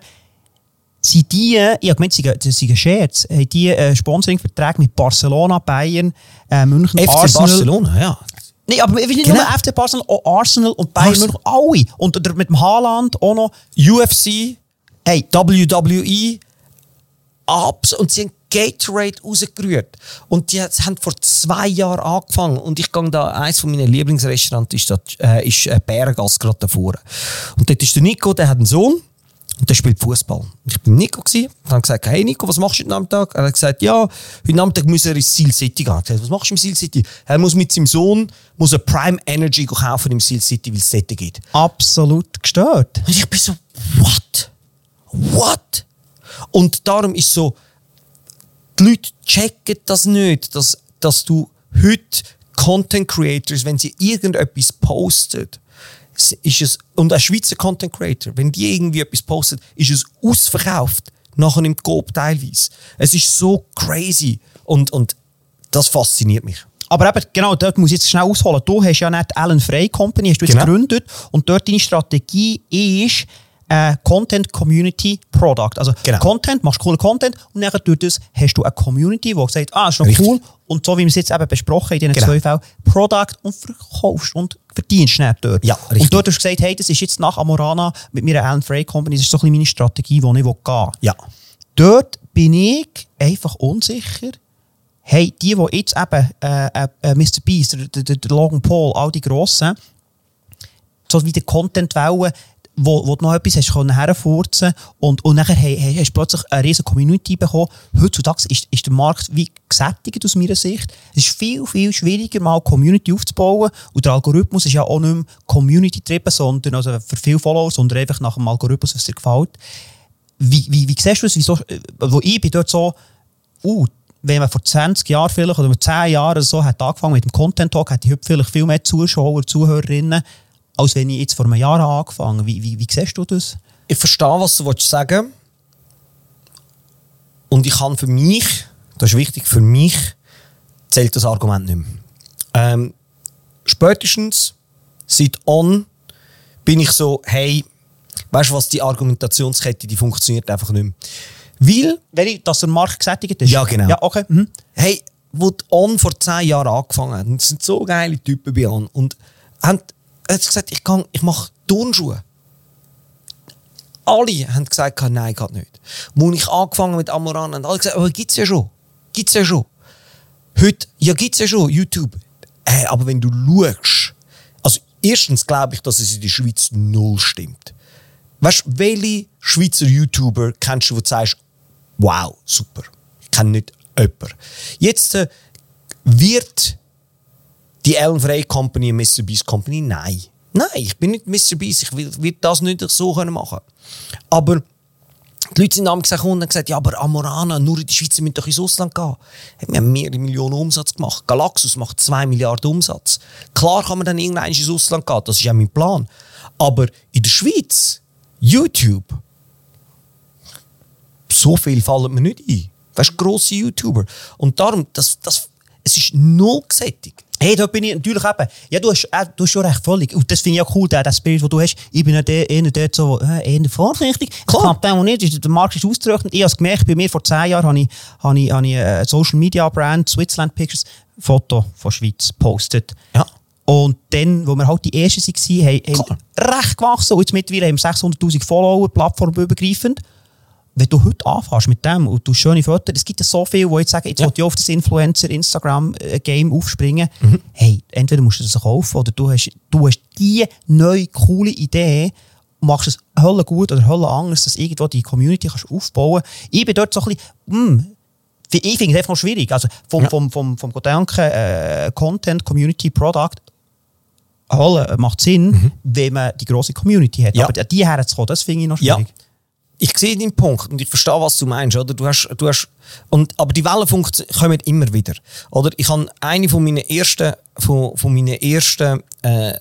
sind die, ich habe gemeint, das sind ein Scherz, haben die äh, Sponsoring-Verträge mit Barcelona, Bayern, äh, München, FC Arsenal. Barcelona, ja. Nein, aber nicht genau. nur FC Barcelona, auch Arsenal und Bayern Arsenal. München, alle. Und mit dem Haaland auch noch. UFC, hey, WWE, Abs und sie haben Gatorade rausgerührt. Und die haben vor zwei Jahren angefangen. Und ich gehe da, eines von meinen Lieblingsrestaurants ist, äh, ist äh, Bergas gerade davor. Und dort ist der Nico, der hat einen Sohn. Und der spielt Fußball. Ich bin Nico und habe gesagt, hey Nico, was machst du heute Nachmittag? Er hat gesagt, ja, heute Nachmittag muss er ins Seal City gehen. Gesagt, was machst du im Seal City? Er muss mit seinem Sohn muss er Prime Energy kaufen im Seal City, weil es dort gibt. Absolut gestört. Und ich bin so, what? What? Und darum ist so, die Leute checken das nicht, dass, dass du heute Content Creators, wenn sie irgendetwas posten, ist es, und ein Schweizer Content Creator, wenn die irgendwie etwas postet, ist es ausverkauft. Nachher im Coop teilweise. Es ist so crazy. Und, und das fasziniert mich. Aber eben, genau, dort muss ich jetzt schnell ausholen. Du hast ja nicht Allen Frey Company, hast du jetzt genau. gegründet. Und dort deine Strategie ist, ein Content Community Product. Also Genau. Content, machst coolen Content und dann durch das hast du eine Community, die sagt, ah, ist noch Richtig. cool. Und so wie wir es jetzt eben besprochen in diesen Genau. zwei Fällen, Product und verkaufst und verdienst schnell dort. Ja, richtig. Und dort hast du gesagt, hey, das ist jetzt nach Amorana mit meiner Alan Frey Company, das ist so ein bisschen meine Strategie, die ich gehen will. Ja. Dort bin ich einfach unsicher. Hey, die, die jetzt eben äh, äh, äh, Mr. Beast, der, der, der Logan Paul, all die Grossen, so wie die Content-Welle, wo, wo du noch etwas hast können herfurzen und, und nachher hast du plötzlich eine riesige Community bekommen. Heutzutage ist, ist der Markt wie gesättigt aus meiner Sicht. Es ist viel, viel schwieriger, mal Community aufzubauen und der Algorithmus ist ja auch nicht mehr Community-getrieben, sondern also für viele Follower, sondern einfach nach dem Algorithmus, was dir gefällt. Wie, wie, wie siehst du es? Wieso, äh, wo ich bin dort so, uh, wenn man vor 20 Jahren vielleicht oder vor 10 Jahren so hat angefangen mit dem Content Talk, hätte ich heute vielleicht viel mehr Zuschauer, Zuhörerinnen, als wenn ich jetzt vor einem Jahr habe angefangen Wie, wie, wie siehst du das? Ich verstehe, was du willst sagen Und ich kann für mich, das ist wichtig, für mich zählt das Argument nicht mehr. Ähm, spätestens seit On bin ich so, hey, weißt du was, die Argumentationskette, die funktioniert einfach nicht mehr. Weil Weil ich, dass der Markt gesättigt ist? Ja, genau. Ja, okay. Mhm. hey, wo die On vor zehn Jahren angefangen hat, und sind so geile Typen bei On, und haben, hat gesagt, ich, kann, ich mache Turnschuhe. Alle haben gesagt, nein, geht nicht. Wo ich angefangen mit Amoran, haben alle gesagt, aber gibt's ja schon. Gibt's ja schon. Heute, ja, gibt's ja schon, YouTube. Äh, aber wenn du schaust, also erstens glaube ich, dass es in der Schweiz null stimmt. Weißt du, welche Schweizer YouTuber kennst du, wo du sagst, wow, super. Ich kenne nicht jemanden. Jetzt äh, wird die Ellen Frey Company eine Mr. Beast Company? Nein. Nein, ich bin nicht Mr. Beast. Ich will das nicht so können machen Aber die Leute sind dann gekommen und haben gesagt, ja, aber Amorana, nur in die Schweiz, müssen doch ins Ausland gehen. Wir haben mehrere Millionen Umsatz gemacht. Galaxus macht 2 Milliarden Umsatz. Klar kann man dann irgendwann ins Ausland gehen, das ist ja mein Plan. Aber in der Schweiz, YouTube, so viel fallen mir nicht ein. Weißt du, grosse YouTuber. Und darum, das, das, es ist null gesättigt. Hey, da bin ich natürlich eben. Ja, du hast, äh, du hast schon recht völlig. Und das finde ich auch cool, der, der Spirit, den du hast. Ich bin ja der, eher dort so, äh, eher vorsichtig. Klar. Klappt auch nicht. Der Markt ist ausgerechnet. Ich habe es gemerkt, bei mir vor 10 Jahren habe ich, habe ich, habe ich eine Social Media Brand, Switzerland Pictures, Foto von Schweiz postet. Ja. Und dann, wo wir halt die Ersten waren, haben, haben recht gewachsen. Und jetzt mittlerweile haben wir 600'000 Follower, plattformübergreifend. Wenn du heute anfängst mit dem und du schöne Fotos, es gibt ja so viele, die jetzt sagen, jetzt Ja. will ich auf das Influencer-Instagram-Game aufspringen. Mhm. Hey, entweder musst du das kaufen oder du hast, du hast die neue, coole Idee und machst es hölle gut oder hölle anders, dass irgendwo die Community kannst aufbauen Ich bin dort so ein bisschen, hm, ich finde es einfach noch schwierig. Also vom, Ja. vom, vom, vom Gedanken äh, Content, Community, Product, Holle macht Sinn, wenn man die grosse Community hat. Mhm. Ja. Aber die herzukommen, das finde ich noch Ja. Ich sehe deinen Punkt und ich verstehe, was du meinst. Oder? Du hast, du hast, und, aber die Wellen funktio- kommen immer wieder. Oder? Ich habe eine von meinen ersten, von, von meinen ersten äh,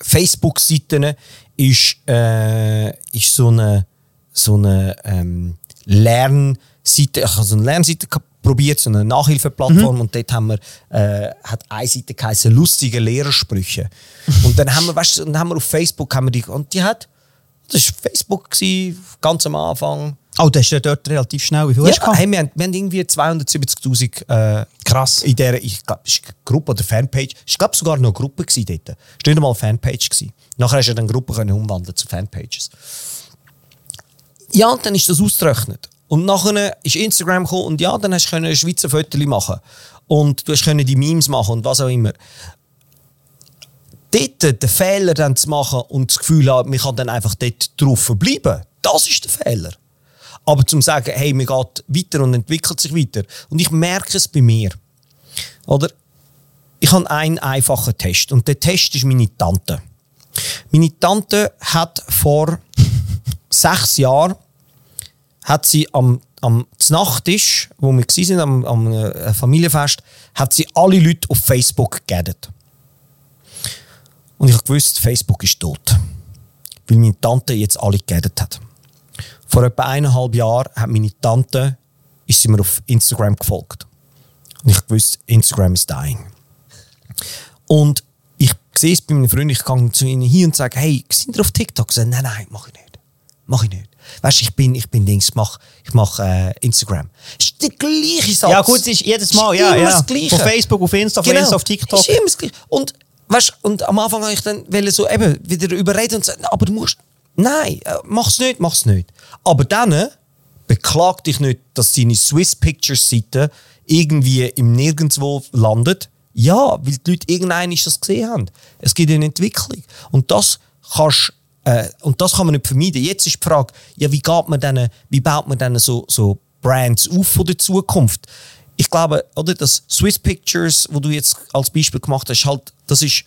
Facebook-Seiten ist, äh, ist so eine, so eine ähm, Lernseite, ich habe so eine Lernseite probiert, so eine Nachhilfeplattform und dort haben wir, äh, hat eine Seite geheißen, lustige Lehrersprüche. und dann haben wir, weißt du, dann haben wir auf Facebook, haben wir die, und die hat, das war Facebook, gewesen, ganz am Anfang. Oh, das ist ja dort relativ schnell. Wie viel hast du Ja, gehabt? hey, wir, haben, wir haben irgendwie 270'000 äh, Krass. in der ich glaub, ist Gruppe oder Fanpage. Ich glaube sogar noch eine Gruppe gewesen dort. Es war nicht einmal eine Fanpage. Gewesen. Nachher hast du dann Gruppen können umwandeln zu Fanpages. Ja, und dann ist das ausgerechnet. Und nachher ist Instagram gekommen und ja, dann hast du können Schweizer Fotos machen und du hast können die Memes machen und was auch immer. Dort den Fehler dann zu machen und das Gefühl haben, man kann dann einfach dort drauf verbleiben, das ist der Fehler. Aber zum sagen, hey, man geht weiter und entwickelt sich weiter. Und ich merke es bei mir. Oder? Ich habe einen einfachen Test. Und der Test ist meine Tante. Meine Tante hat vor sechs Jahren hat sie am, am Nachttisch, wo wir waren, am, am äh, Familienfest, hat sie alle Leute auf Facebook geaddet. Und ich wusste, Facebook ist tot. Weil meine Tante jetzt alle geaddet hat. Vor etwa eineinhalb Jahren hat meine Tante ist sie mir auf Instagram gefolgt. Und ich wusste, Instagram ist dying. Und ich sehe es bei meinen Freunden, ich gehe zu ihnen hin und sage, hey, sind ihr auf TikTok? Sie sagen, nein, nein, mach ich nicht. Mach ich nicht. Weißt du, ich bin, ich bin Dings, ich mach, ich mach äh, Instagram. Ist der gleiche Satz. Ja, gut, es ist jedes Mal, Ist ja, ja. das Gleiche. Von Facebook auf Insta, von Genau. Insta auf TikTok. Ist immer das Gleiche. Und, weißt, und am Anfang habe ich dann so eben wieder überreden und sagen, aber du musst, nein, äh, mach's nicht, mach's nicht. Aber dann äh, beklag dich nicht, dass deine Swiss Pictures Seite irgendwie im Nirgendwo landet. Ja, weil die Leute irgendein das gesehen haben. Es gibt eine Entwicklung. Und das kannst äh, und das kann man nicht vermeiden. Jetzt ist die Frage, ja, wie, geht man denn, wie baut man dann so, so Brands auf von der Zukunft? Ich glaube, oder, das Swiss Pictures, wo du jetzt als Beispiel gemacht hast, halt, das ist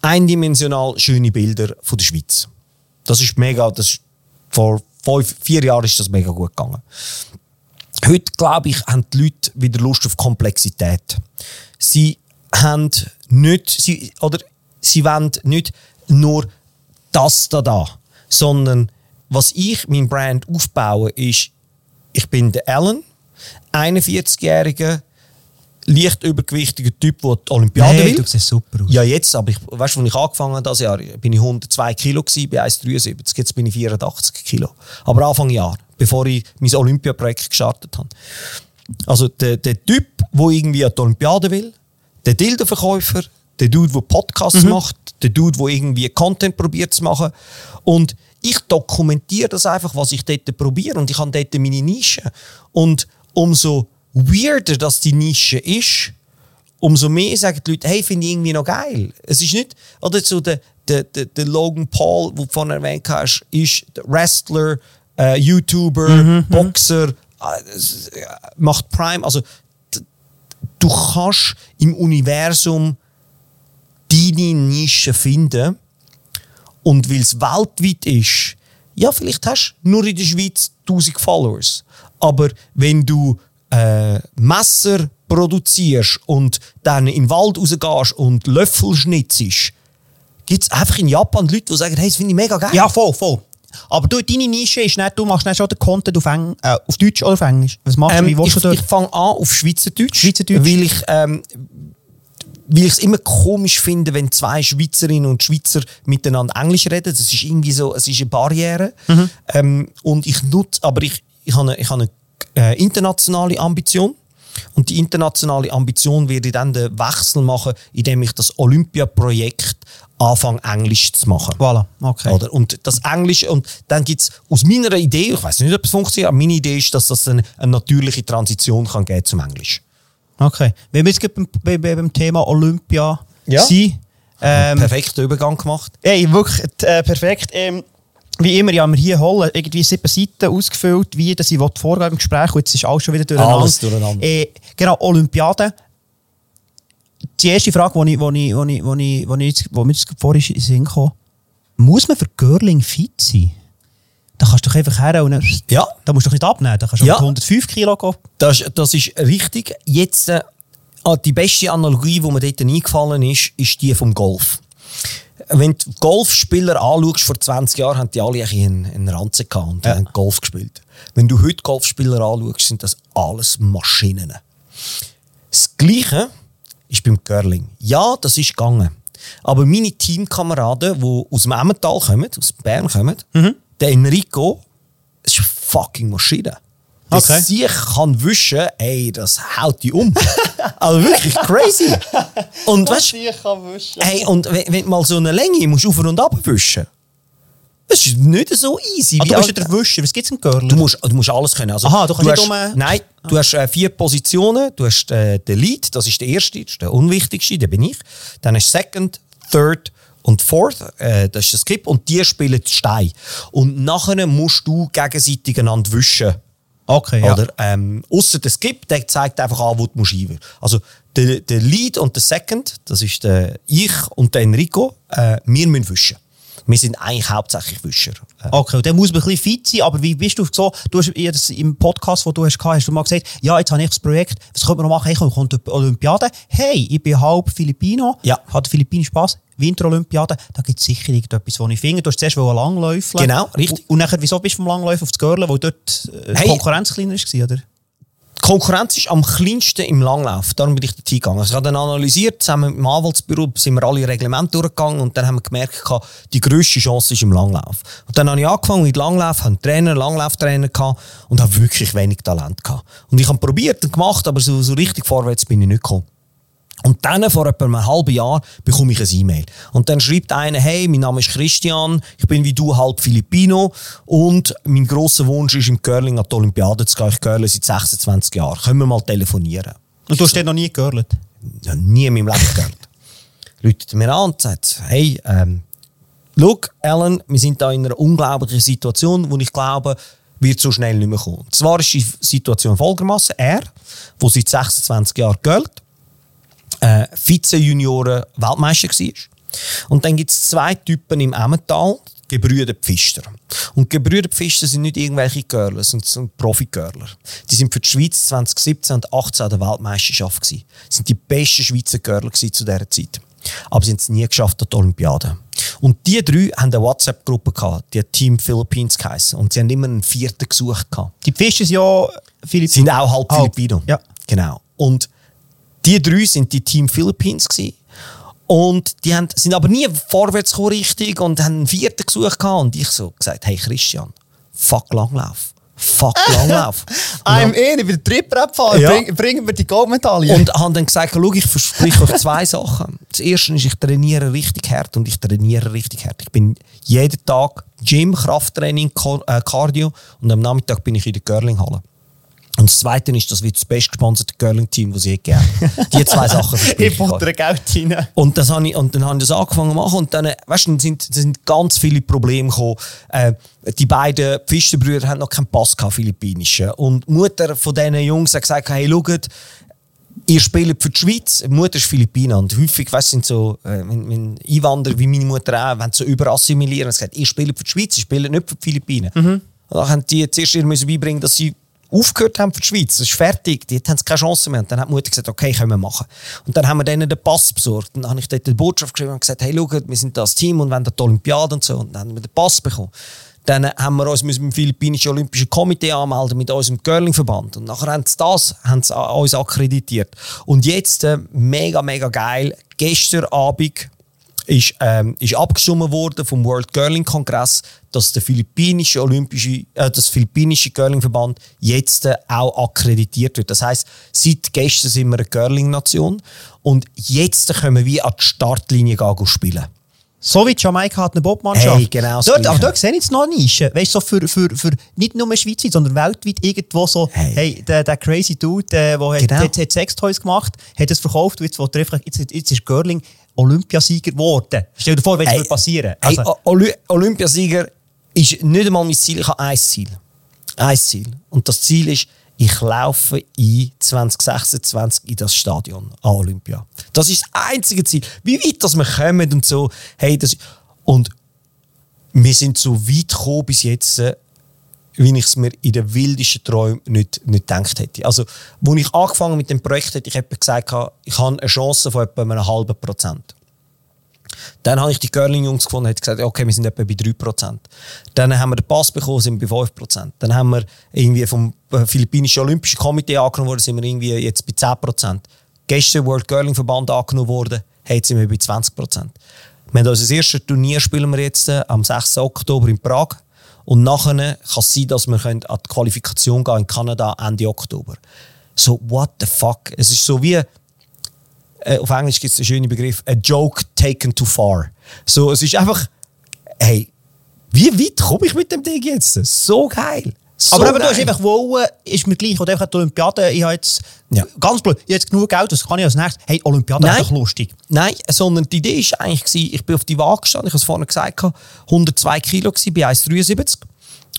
eindimensional schöne Bilder von der Schweiz. Das ist mega, das ist, vor fünf, vier Jahren ist das mega gut gegangen. Heute, glaube ich, haben die Leute wieder Lust auf Komplexität. Sie haben nicht, sie, oder sie wollen nicht nur das da da, sondern was ich, mein Brand aufbaue, ist, ich bin der Alan, 41-jähriger, leicht übergewichtiger Typ, der die Olympiade Hey, will. du siehst super aus. Ja, jetzt, aber ich, weißt du, als ich angefangen habe, das Jahr, bin ich 102 Kilo gewesen, bei 1,73. Jetzt bin ich 84 Kilo. Aber Anfang Jahr, bevor ich mein Olympiaprojekt gestartet habe. Also der, der Typ, der irgendwie an die Olympiade will, der Dildo-Verkäufer, der Dude, der Podcasts macht, der Dude, der irgendwie Content probiert zu machen. Und ich dokumentiere das einfach, was ich dort probiere. Und ich habe dort meine Nische. Und umso weirder dass die Nische ist, umso mehr sagen die Leute, hey, finde ich irgendwie noch geil. Es ist nicht, oder so der, der, der, der Logan Paul, den du vorhin erwähnt hast, ist Wrestler, äh, YouTuber, Boxer, äh, es, äh, macht Prime, also du kannst im Universum deine Nische finden und weil es weltweit ist, ja, vielleicht hast du nur in der Schweiz 1000 Followers. Aber wenn du äh, Messer produzierst und dann in den Wald rausgehst und Löffel schnitzest, gibt es einfach in Japan Leute, die sagen, hey, das finde ich mega geil. Ja, voll, voll. Aber du, deine Nische ist nicht, du machst nicht schon den Content auf, Eng äh, auf Deutsch oder auf Englisch. Was machst du? Ähm, Wie willst ich du ich fange an auf Schweizerdeutsch, Schweizerdeutsch. weil ich ähm, weil ich es immer komisch finde, wenn zwei Schweizerinnen und Schweizer miteinander Englisch reden. Das ist irgendwie so, es ist eine Barriere. Mhm. Ähm, und ich nutze, aber ich, ich habe eine, ich habe eine äh, internationale Ambition. Und die internationale Ambition werde ich dann den Wechsel machen, indem ich das Olympia-Projekt anfange, Englisch zu machen. Voilà, okay. Oder? Und das Englisch, und dann gibt es aus meiner Idee, ich weiß nicht, ob es funktioniert, aber meine Idee ist, dass das eine, eine natürliche Transition kann geben zum Englisch. Okay. Wenn wir jetzt beim, bei- bei- beim Thema Olympia Ja. sind, ähm, Perfekter Übergang gemacht. Ey, wirklich äh, perfekt. Ähm, wie immer, ja, wir hier holen irgendwie sieben Seiten ausgefüllt, wie das ich vorgehen im Gespräch. Und jetzt ist alles schon wieder durcheinander. Alles durcheinander. Äh, genau, Olympiade. Die erste Frage, die ich, wo ich, wo ich, wo ich, wo ich jetzt, wo mir jetzt vorhin in den Sinn kam, muss man für Girling fit sein? Da kannst du doch einfach her und Ja. da musst du doch nicht abnehmen. Da kannst du Ja. mit 105 Kilo gehen. Das, das ist richtig. Jetzt, äh, ah, die beste Analogie, die mir dort eingefallen ist, ist die vom Golf. Wenn du Golfspieler anschaust, vor 20 Jahren haben die alle einen, einen Ranzen gehabt und haben Golf gespielt. Wenn du heute Golfspieler anschaust, sind das alles Maschinen. Das Gleiche ist beim Curling. Ja, das ist gegangen. Aber meine Teamkameraden, die aus dem Emmental kommen, aus Bern kommen, der Enrico, das ist eine fucking Maschine. Der Okay. sich kann wischen, ey, das haut die um. also wirklich crazy. Und weißt du, hey, und wenn, wenn du mal so eine Länge musst auf und ab wischen, das ist nicht so easy. Ah, wie du bist all- ja der Wischer. Was gibt es im Girling? Du musst, du musst alles können. Also, Aha, du kannst hast, nicht um- Nein, du hast äh, vier Positionen. Du hast äh, den Lead, das ist der erste, das ist der unwichtigste, der bin ich. Dann hast du Second, Third und Fourth, äh, das ist das Skip. Und die spielen die Steine. Und nachher musst du gegenseitig einander wischen. Okay, ja. Oder, ähm, ausser der Skip, der zeigt einfach an, wo du musst einwürfen. Also der, der Lead und der Second, das ist der ich und der Enrico, äh, wir müssen wischen. Wir sind eigentlich hauptsächlich Wischer. Äh, Okay, und dann muss man ein bisschen fit sein, aber wie bist du so, du hast im Podcast, den du hast, hast du mal gesagt, ja, jetzt habe ich das Projekt, was könnte man noch machen? Hey, komm, kommt die Olympiade. Hey, ich bin halb Filipino, Ja. hat philippinisch Spaß, Winterolympiade, da gibt es sicher irgendetwas, was ich finde. Du hast zuerst Langläufeln. Genau, richtig. Und, und nachher, wieso bist du vom Langläufen auf das Görlen, wo dort äh, die Hey. Konkurrenz kleiner war, oder? Konkurrenz ist am kleinsten im Langlauf. Darum bin ich dort hingegangen. Also ich habe dann analysiert, zusammen mit dem Anwaltsbüro sind wir alle Reglemente durchgegangen und dann haben wir gemerkt, die grösste Chance ist im Langlauf. Und dann habe ich angefangen mit Langlauf, habe Trainer, Langlauftrainer gehabt und habe wirklich wenig Talent gehabt. Und ich habe probiert und gemacht, aber so, so richtig vorwärts bin ich nicht gekommen. Und dann, vor etwa einem halben Jahr, bekomme ich ein E-Mail. Und dann schreibt einer, hey, mein Name ist Christian, ich bin wie du halb Filipino und mein grosser Wunsch ist, im Curling an die Olympiade zu gehen. Ich curle seit 26 Jahren. Können wir mal telefonieren? Und du hast so, noch nie gehört? Ja, nie in meinem Leben gehört. Läutet mir an und sagt, hey, ähm, look, Alan, wir sind da in einer unglaublichen Situation, wo ich glaube, wird so schnell nicht mehr kommen. Zwar ist die Situation folgendermaßen, er, der seit 26 Jahren gilt, äh, Vize-Junioren-Weltmeister war. Und dann gibt es zwei Typen im Emmental, Gebrüder Pfister. Und Gebrüder Pfister sind nicht irgendwelche Girler, sondern sind Profi-Girler. Die sind für die Schweiz 2017 und 2018 an der Weltmeisterschaft gewesen. Das sind die besten Schweizer Girler zu dieser Zeit. Aber sie haben es nie geschafft an die Olympiade. Und die drei haben eine WhatsApp-Gruppe gehabt, die Team Philippines geheißen. Und sie haben immer einen vierten gesucht gehabt. Die Pfister sind ja Philippinen. Sind auch halb. Filipino. Ja. Genau. Und die drei sind die Team Philippines gewesen. Und die haben, sind aber nie vorwärts gekommen richtig und haben einen vierten gesucht gehabt. Und ich so gesagt, hey Christian, fuck Langlauf. Fuck Langlauf. I'm in, ich bin Triprap-Fahrer, ja. bring, bringen wir die Goldmedaille. Und haben dann gesagt, schau, ich verspreche euch zwei Sachen. Das erste ist, ich trainiere richtig hart und ich trainiere richtig hart. Ich bin jeden Tag Gym, Krafttraining, äh, Cardio und am Nachmittag bin ich in der Curlinghalle. Und das Zweite ist, das wird das bestgesponserte Curling-Team, das ich gerne Die zwei Sachen Ich butter Geld rein. Und, das ich, und dann habe ich das angefangen zu machen und dann, weißt du, sind, sind ganz viele Probleme gekommen. Äh, die beiden Pfisterbrüder haben noch keinen Pass gehabt, philippinischen. Und die Mutter von diesen Jungs hat gesagt, hey, schaut, ihr spielt für die Schweiz, die Mutter ist Philippiner und häufig, weißt, sind so, äh, Einwanderer wie meine Mutter auch, wenn sie so überassimilieren, gesagt, ihr spielt für die Schweiz, ihr spielt nicht für die Philippinen. Mhm. Und dann haben die zuerst ihr müssen beibringen, dass sie aufgehört haben für die Schweiz, das ist fertig, die haben keine Chance mehr. Und dann hat die Mutter gesagt, okay, können wir machen. Und dann haben wir denen den Pass besorgt. Und dann habe ich dort die Botschaft geschrieben und gesagt, hey, schaut, wir sind das Team und wollen die Olympiade und so. Und dann haben wir den Pass bekommen. Dann haben wir uns mit dem Philippinischen Olympischen Komitee anmelden, mit unserem Curling-Verband. Und nachher haben sie das haben sie uns akkreditiert. Und jetzt, äh, mega, mega geil, gestern Abend ist, ähm, ist abgestimmt worden vom World Curling Kongress, dass der philippinische Olympische, äh, das philippinische Curling Verband jetzt äh, auch akkreditiert wird. Das heißt, seit gestern sind wir eine Curling Nation und jetzt können wir an die Startlinie gehen spielen. So wie Jamaika hat eine Bobmannschaft. Hey, genau dort, aber dort sehe ich jetzt noch eine Nische. Weißt du, so für, für, für nicht nur Schweiz, sondern weltweit irgendwo so, hey, hey der, der crazy Dude, der, der genau. hat, hat Sextoys gemacht, hat es verkauft jetzt, einfach, jetzt, jetzt ist Girling Olympiasieger geworden. Stell dir vor, was hey, passieren also, hey, Oly Olympiasieger ist nicht einmal mein Ziel, ich habe ein Ziel. Ein Ziel. Und das Ziel ist, ich laufe in 2026 in das Stadion an Olympia. Das ist das einzige Ziel. Wie weit dass wir kommen und so. Hey, das, und wir sind so weit gekommen bis jetzt, äh, wie ich es mir in den wildesten Träumen nicht, nicht gedacht hätte. Also, als ich angefangen mit dem Projekt, hätte ich etwa gesagt, ich habe eine Chance von etwa einem halben Prozent. Dann habe ich die Curling-Jungs gefunden und gesagt, okay, wir sind etwa bei 3%. Dann haben wir den Pass bekommen, sind wir bei 5%. Dann haben wir irgendwie vom äh, Philippinischen Olympischen Komitee angenommen worden, sind wir irgendwie jetzt bei 10%. Gestern World Curling Verband angenommen worden, jetzt sind wir bei 20%. Wir haben unser erstes Turnier spielen wir jetzt äh, am 6. Oktober in Prag. Und nachher kann es sein, dass wir an die Qualifikation gehen in Kanada Ende Oktober. So, what the fuck? Es ist so wie, äh, auf Englisch gibt es einen schönen Begriff, a joke taken too far. So, es ist einfach, hey, wie weit komme ich mit dem Ding jetzt? So geil. So aber eben, du hast einfach wollen, ist mir gleich, oder einfach die Olympiade, ich habe jetzt, ja. ganz blöd, ich habe jetzt genug Geld, das kann ich als nächstes, hey, Olympiade Nein. ist doch lustig. Nein, sondern die Idee war eigentlich, ich bin auf die Waage gestanden, ich habe es vorhin gesagt, 102 Kilo gewesen, bei 1,73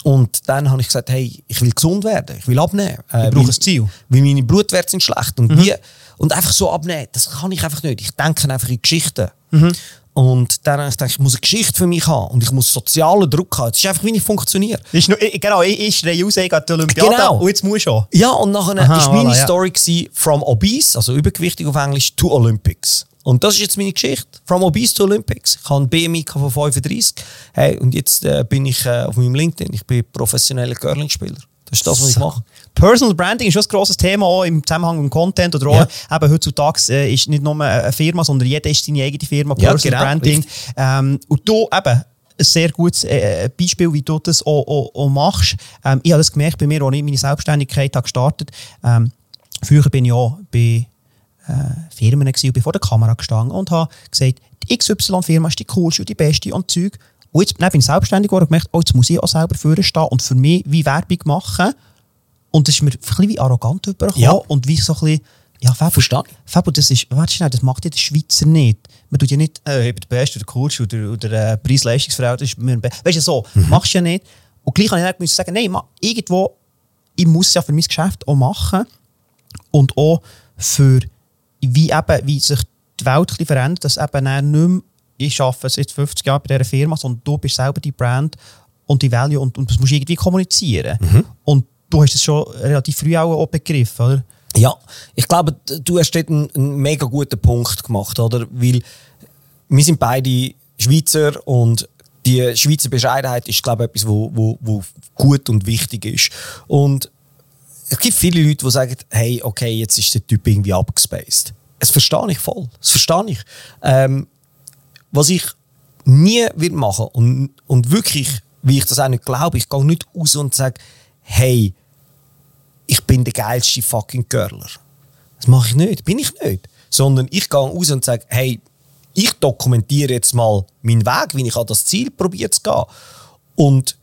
und dann habe ich gesagt, hey, ich will gesund werden, ich will abnehmen. Äh, ich brauche ein Ziel. Weil meine Blutwerte sind schlecht. Und, mhm. wie, und einfach so abnehmen, das kann ich einfach nicht. Ich denke einfach in Geschichten. Mhm. Und dann habe ich gedacht, ich muss eine Geschichte für mich haben und ich muss sozialen Druck haben. Das ist einfach, wie ich funktioniere. Ist nur, genau, ich, ich schreie raus, ich die Olympiade genau. und jetzt muss schon. Ja, und nachher Aha, ist meine voilà, Story ja. from obese, also übergewichtig auf Englisch, to Olympics. Und das ist jetzt meine Geschichte. From obese to Olympics. Ich habe ein BMI von 35. Hey, und jetzt äh, bin ich äh, auf meinem LinkedIn. Ich bin professioneller Curling-Spieler. Das ist das, was ich mache. Personal Branding ist schon ein grosses Thema auch im Zusammenhang mit Content oder auch eben heutzutage äh, ist nicht nur eine Firma, sondern jeder ist seine eigene Firma. Ja, Personal genau, Branding. Ähm, und du eben ein sehr gutes äh, Beispiel, wie du das auch, auch, auch machst. Ähm, ich habe das gemerkt bei mir, als ich meine Selbstständigkeit habe gestartet ähm, Früher bin ich auch bei äh, Firmen gewesen, und bin vor der Kamera gestanden und habe gesagt, die XY-Firma ist die coolste und die beste und Zeug. Und jetzt bin ich selbstständig geworden und gemerkt, oh, jetzt muss ich auch selber vorstehen stehen und für mich wie Werbung machen. Und das ist mir ein bisschen wie arrogant übergekommen Ja. und wie so ein bisschen, ja, Fabio, Verstehe. Fabio, das ist, warte schnell, das macht ja der Schweizer nicht. Man tut ja nicht, äh, der Beste oder der Coolste oder, oder äh, Preis-Leistungsverhältnis. Weißt du, so, machst du ja nicht. Und gleich habe ich dann sagen, nein, ma, irgendwo, ich muss es ja für mein Geschäft auch machen und auch für, wie eben, wie sich die Welt verändert, dass eben nicht mehr, ich arbeite seit 50 Jahren bei dieser Firma, sondern du bist selber die Brand und die Value und, und das musst du irgendwie kommunizieren. Und du hast es schon relativ früh auch, begriffen, oder? Ja, ich glaube, du hast dort einen, einen mega guten Punkt gemacht, oder? Weil wir sind beide Schweizer und die Schweizer Bescheidenheit ist, glaube ich, etwas, wo, wo, wo gut und wichtig ist. Und es gibt viele Leute, die sagen, hey, okay, jetzt ist der Typ irgendwie abgespaced. Das verstehe ich voll. Das verstehe ich. Ähm, was ich nie wird machen und, und wirklich, wie ich das auch nicht glaube, ich gehe nicht raus und sage, hey, ich bin der geilste fucking Girler. Das mache ich nicht, bin ich nicht. Sondern ich gehe raus und sage, hey, ich dokumentiere jetzt mal meinen Weg, wie ich an das Ziel probiere zu gehen. Und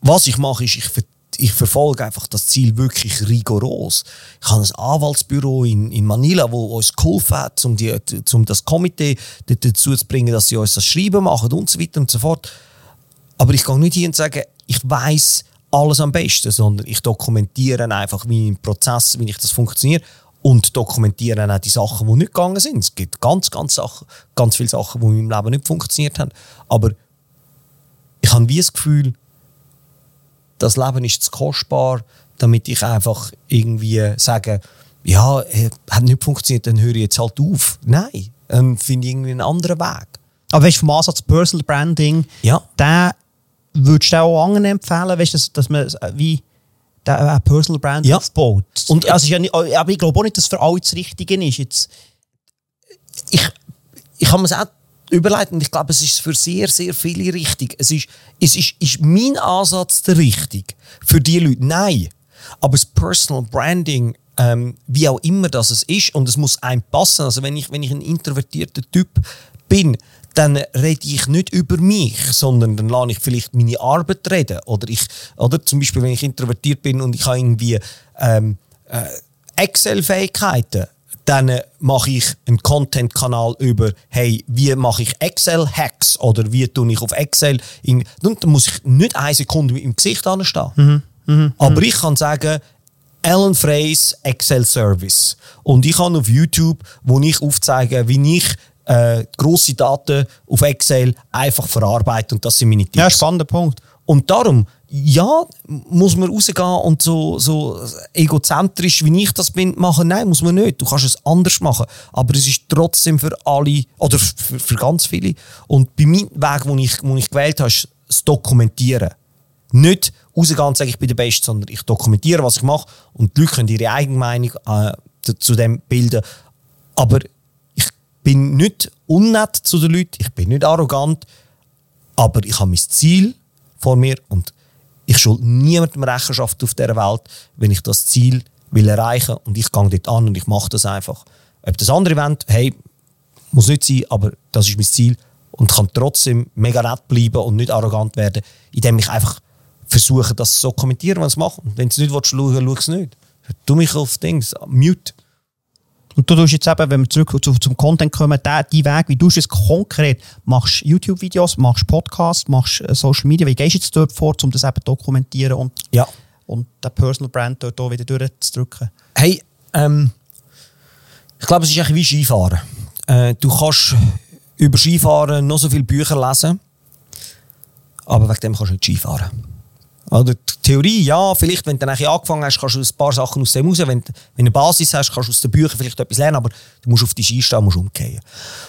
was ich mache, ist, ich, ich verfolge einfach das Ziel wirklich rigoros. Ich habe ein Anwaltsbüro in, in Manila, wo uns geholfen hat, um, die, um das Komitee dazu zu bringen, dass sie uns das Schreiben machen und so weiter und so fort. Aber ich gehe nicht hin und sage, ich weiß alles am besten, sondern ich dokumentiere einfach meinen Prozess, wie ich das funktioniert und dokumentiere auch die Sachen, die nicht gegangen sind. Es gibt ganz, ganz, Sachen, ganz viele Sachen, die in meinem Leben nicht funktioniert haben. Aber ich habe wie das Gefühl, das Leben ist zu kostbar, damit ich einfach irgendwie sage, ja, äh, hat nicht funktioniert, dann höre ich jetzt halt auf. Nein, dann finde ich irgendwie einen anderen Weg. Aber weißt du, vom Ansatz Personal Branding, Ja. den würdest du auch anderen empfehlen, weißt dass, dass man äh, wie der, äh, Personal Branding Ja. aufbaut? Und- Und, also, ja nicht, aber ich glaube auch nicht, dass für alle das Richtige ist. Jetzt, ich, ich habe mir es auch überlegt und ich glaube, es ist für sehr, sehr viele richtig. Es ist, es ist, ist mein Ansatz der richtige für die Leute? Nein. Aber das Personal Branding, ähm, wie auch immer das es ist, und es muss einem passen. Also wenn ich, wenn ich ein introvertierter Typ bin, dann rede ich nicht über mich, sondern dann lasse ich vielleicht meine Arbeit reden. Oder, ich, oder zum Beispiel, wenn ich introvertiert bin und ich habe irgendwie ähm, äh, Excel-Fähigkeiten, dann mache ich einen Content-Kanal über, hey, wie mache ich Excel-Hacks oder wie tue ich auf Excel. In, dann muss ich nicht eine Sekunde im Gesicht anstehen. Aber ich kann sagen, Alan Freys Excel Service. Und ich kann auf YouTube, wo ich aufzeige, wie ich äh, grosse Daten auf Excel einfach verarbeite und das sind meine Tipps. ja, spannender Punkt. Und darum, ja, muss man rausgehen und so, so egozentrisch, wie ich das bin, machen? Nein, muss man nicht. Du kannst es anders machen. Aber es ist trotzdem für alle, oder für, für ganz viele. Und bei meinem Weg, den ich, den ich gewählt habe, ist das Dokumentieren. Nicht rausgehen und sagen, ich bin der Beste, sondern ich dokumentiere, was ich mache. Und die Leute können ihre eigene Meinung äh, zu dem bilden. Aber ich bin nicht unnett zu den Leuten, ich bin nicht arrogant, aber ich habe mein Ziel vor mir und ich schuld niemandem Rechenschaft auf dieser Welt, wenn ich das Ziel will erreichen und ich gehe dort an und ich mache das einfach. Ob das andere wollen, hey, muss nicht sein, aber das ist mein Ziel und kann trotzdem mega nett bleiben und nicht arrogant werden, indem ich einfach versuche, das so zu kommentieren, wenn es mache. Und wenn du es nicht willst, schauen, schau es nicht. Tu mich auf Dings, mute. Und du tust jetzt eben, wenn wir zurück zu, zum Content kommen, der, die Weg, wie du es konkret machst, YouTube-Videos, machst Podcasts, machst äh, Social Media, wie gehst du jetzt dort vor, um das eben zu dokumentieren und, Ja. und den Personal Brand dort auch wieder durchzudrücken? Hey, ähm, ich glaube, es ist eigentlich wie Skifahren. Äh, du kannst über Skifahren noch so viele Bücher lesen, aber wegen dem kannst du nicht Skifahren. Oder Theorie, ja, vielleicht, wenn du dann angefangen hast, kannst du ein paar Sachen aus dem raus. Wenn du eine Basis hast, kannst du aus den Büchern vielleicht etwas lernen, aber du musst auf die Ski stehen, musst umkehren.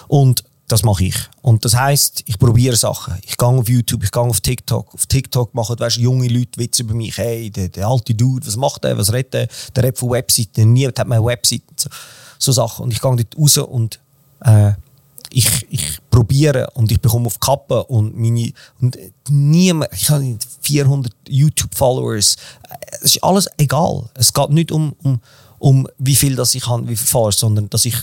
Und das mache ich. Und das heisst, ich probiere Sachen. Ich gehe auf YouTube, ich gehe auf TikTok. Auf TikTok machen weißt, junge Leute Witze über mich. Hey, der, der alte Dude, was macht der, was redet der? Der redet von Webseiten. Niemand hat mehr Webseiten. So, so Sachen. Und ich gehe dort raus und äh, ich, ich probiere und ich bekomme auf Kappe und meine und niemand, ich habe 400 YouTube-Followers. Es ist alles egal. Es geht nicht um, um, um wie viel das ich habe, wie viel Followers, sondern dass ich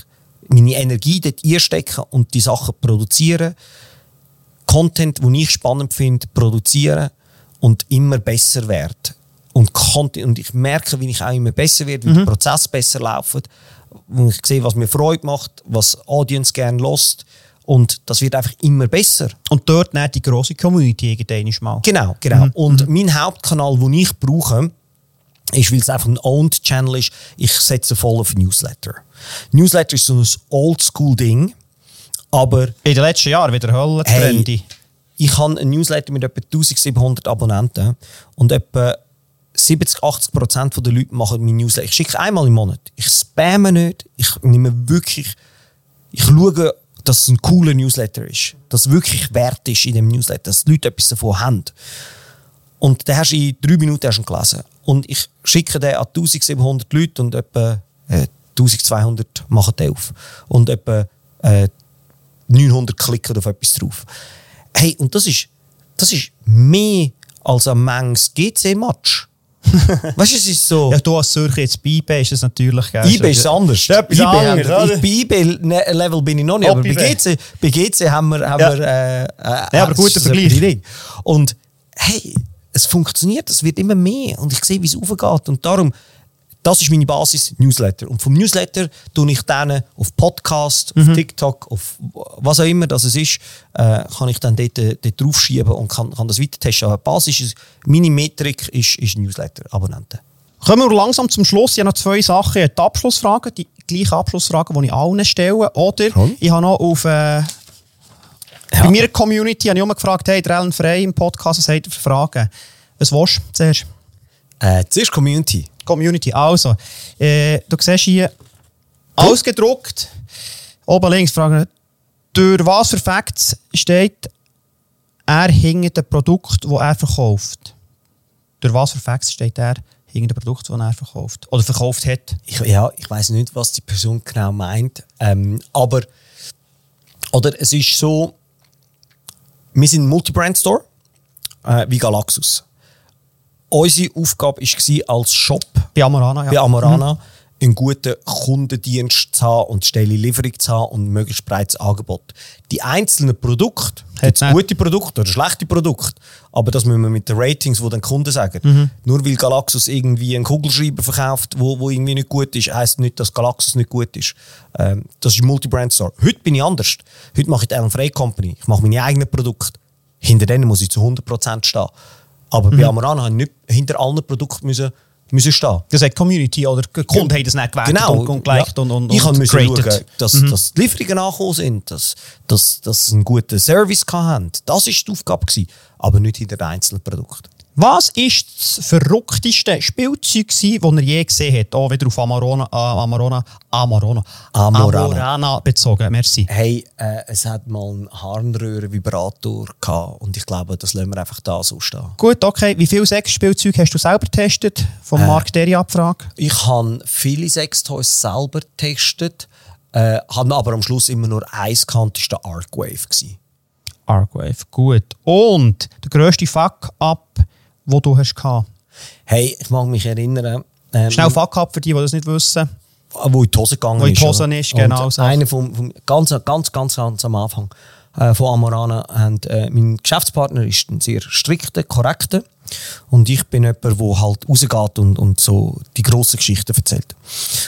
meine Energie dort einstecken und die Sachen produzieren. Content, den ich spannend finde, produzieren und immer besser werden. Und, Content, und ich merke, wie ich auch immer besser werde, wie Mhm. der Prozess besser läuft, ich sehe, was mir Freude macht, was Audience gerne lost und das wird einfach immer besser. Und dort nicht die grosse Community irgendwann mal. Genau, genau. Und mein Hauptkanal, den ich brauche, ist, weil es einfach ein Owned Channel ist, ich setze voll auf Newsletter. Newsletter ist so ein Oldschool-Ding, aber In den letzten Jahren wieder Höllentrendy. ich habe einen Newsletter mit etwa 1700 Abonnenten und etwa 70, 80 Prozent der Leute machen mein Newsletter. Ich schicke einmal im Monat. Ich spamme nicht. Ich nehme wirklich, ich schaue, dass es ein cooler Newsletter ist. Dass es wirklich wert ist in dem Newsletter, dass die Leute etwas davon haben. Und den hast du in drei Minuten ihn gelesen. Und ich schicke den an 1700 Leute und etwa äh, 1200 machen den auf. Und etwa äh, 900 klicken auf etwas drauf. Hey, und das ist, das ist mehr als ein Mengs GC-Match. Weißt du, es ist so. Ja, du als Zürcher jetzt bei ist das natürlich... eBay ist anders. Ja, bei eBay-Level bin ich noch nicht, Ob aber bei eBay. GC, bei GC haben wir, haben Ja. wir äh, äh, Ja, aber das guter ist Vergleich. etwas drin. Und hey, es funktioniert, es wird immer mehr und ich sehe, wie es aufgeht und darum, das ist meine Basis, Newsletter. Und vom Newsletter tue ich dann auf Podcast, Mhm. auf TikTok, auf was auch immer das es ist, äh, kann ich dann dort, äh, dort draufschieben und kann, kann das weiter testen. Aber die Basis ist, meine Metrik ist, ist Newsletter-Abonnenten. Kommen wir langsam zum Schluss. Ich habe noch zwei Sachen. Die Abschlussfragen, die gleichen Abschlussfragen, die ich allen stelle. Oder Schon? ich habe noch auf... Äh, Bei meiner Community habe ich immer gefragt, hey, der Ellen Frey im Podcast, was habt ihr für Fragen? Was willst du zuerst? Äh, zuerst Community. Community. Also, äh, du siehst hier ausgedruckt, oben links fragen, durch was für Facts steht er hinter dem Produkt, das er verkauft? Durch was für Facts steht er hinter dem Produkt, das er verkauft? Oder verkauft hat? Ich, ja, ich weiß nicht, was die Person genau meint. Ähm, aber oder es ist so, wir sind ein Multibrand-Store äh, wie Galaxus. Unsere Aufgabe war als Shop Bei Amorana, ja. bei Amorana einen guten Kundendienst zu haben und schnelle Lieferung zu haben und ein möglichst breites Angebot. Die einzelnen Produkte, gibt's gute Produkte oder schlechte Produkte, aber das müssen wir mit den Ratings, die den Kunden sagen. Mhm. Nur weil Galaxus irgendwie einen Kugelschreiber verkauft, wo, wo irgendwie nicht gut ist, heisst nicht, dass Galaxus nicht gut ist. Ähm, das ist ein Multi-Brand Store. Heute bin ich anders. Heute mache ich die Alan Frey Company. Ich mache meine eigenen Produkte. Hinter denen muss ich zu 100% stehen. Aber Mhm. bei Amorana habe ich nicht hinter allen Produkten müssen, müssen stehen. Das hat die Community oder die Kunden haben das nicht gewertet Genau. und, und geliked ja. und, und, ich und habe müssen schauen, dass, Mhm. dass die Lieferungen angekommen sind, dass, dass, dass sie einen guten Service hatten. Das war die Aufgabe, gewesen, aber nicht hinter den einzelnen Produkten. Was war das verrückteste Spielzeug, das er je gesehen hat? Auch wieder auf Amarona, äh, Amarona, Amarona, Amorana. Amorana bezogen. Merci. Hey, äh, es hat mal einen Harnröhrenvibrator gehabt und ich glaube, das lassen wir einfach da so stehen. Gut, okay. Wie viele Sexspielzeuge hast du selber getestet? Vom Äh. Mark Derry Abfrage? Ich habe viele Sextoys selber getestet, äh, habe aber am Schluss immer nur eins gekannt, das war der Arcwave. gewesen. Arcwave. Gut. Und der grösste Fuck-up, den du hast gehabt? Hey, ich mag mich erinnern. ähm, Schnell Fuck-up für die, die das nicht wissen. wo in die Hose gegangen Wo in die ist. Hose ist, genau so. Einer vom, vom ganz, ganz, ganz, ganz am Anfang äh, von Amorana. Und, äh, mein Geschäftspartner ist ein sehr strikter, korrekter. Und ich bin jemand, der halt rausgeht und, und so die grossen Geschichten erzählt.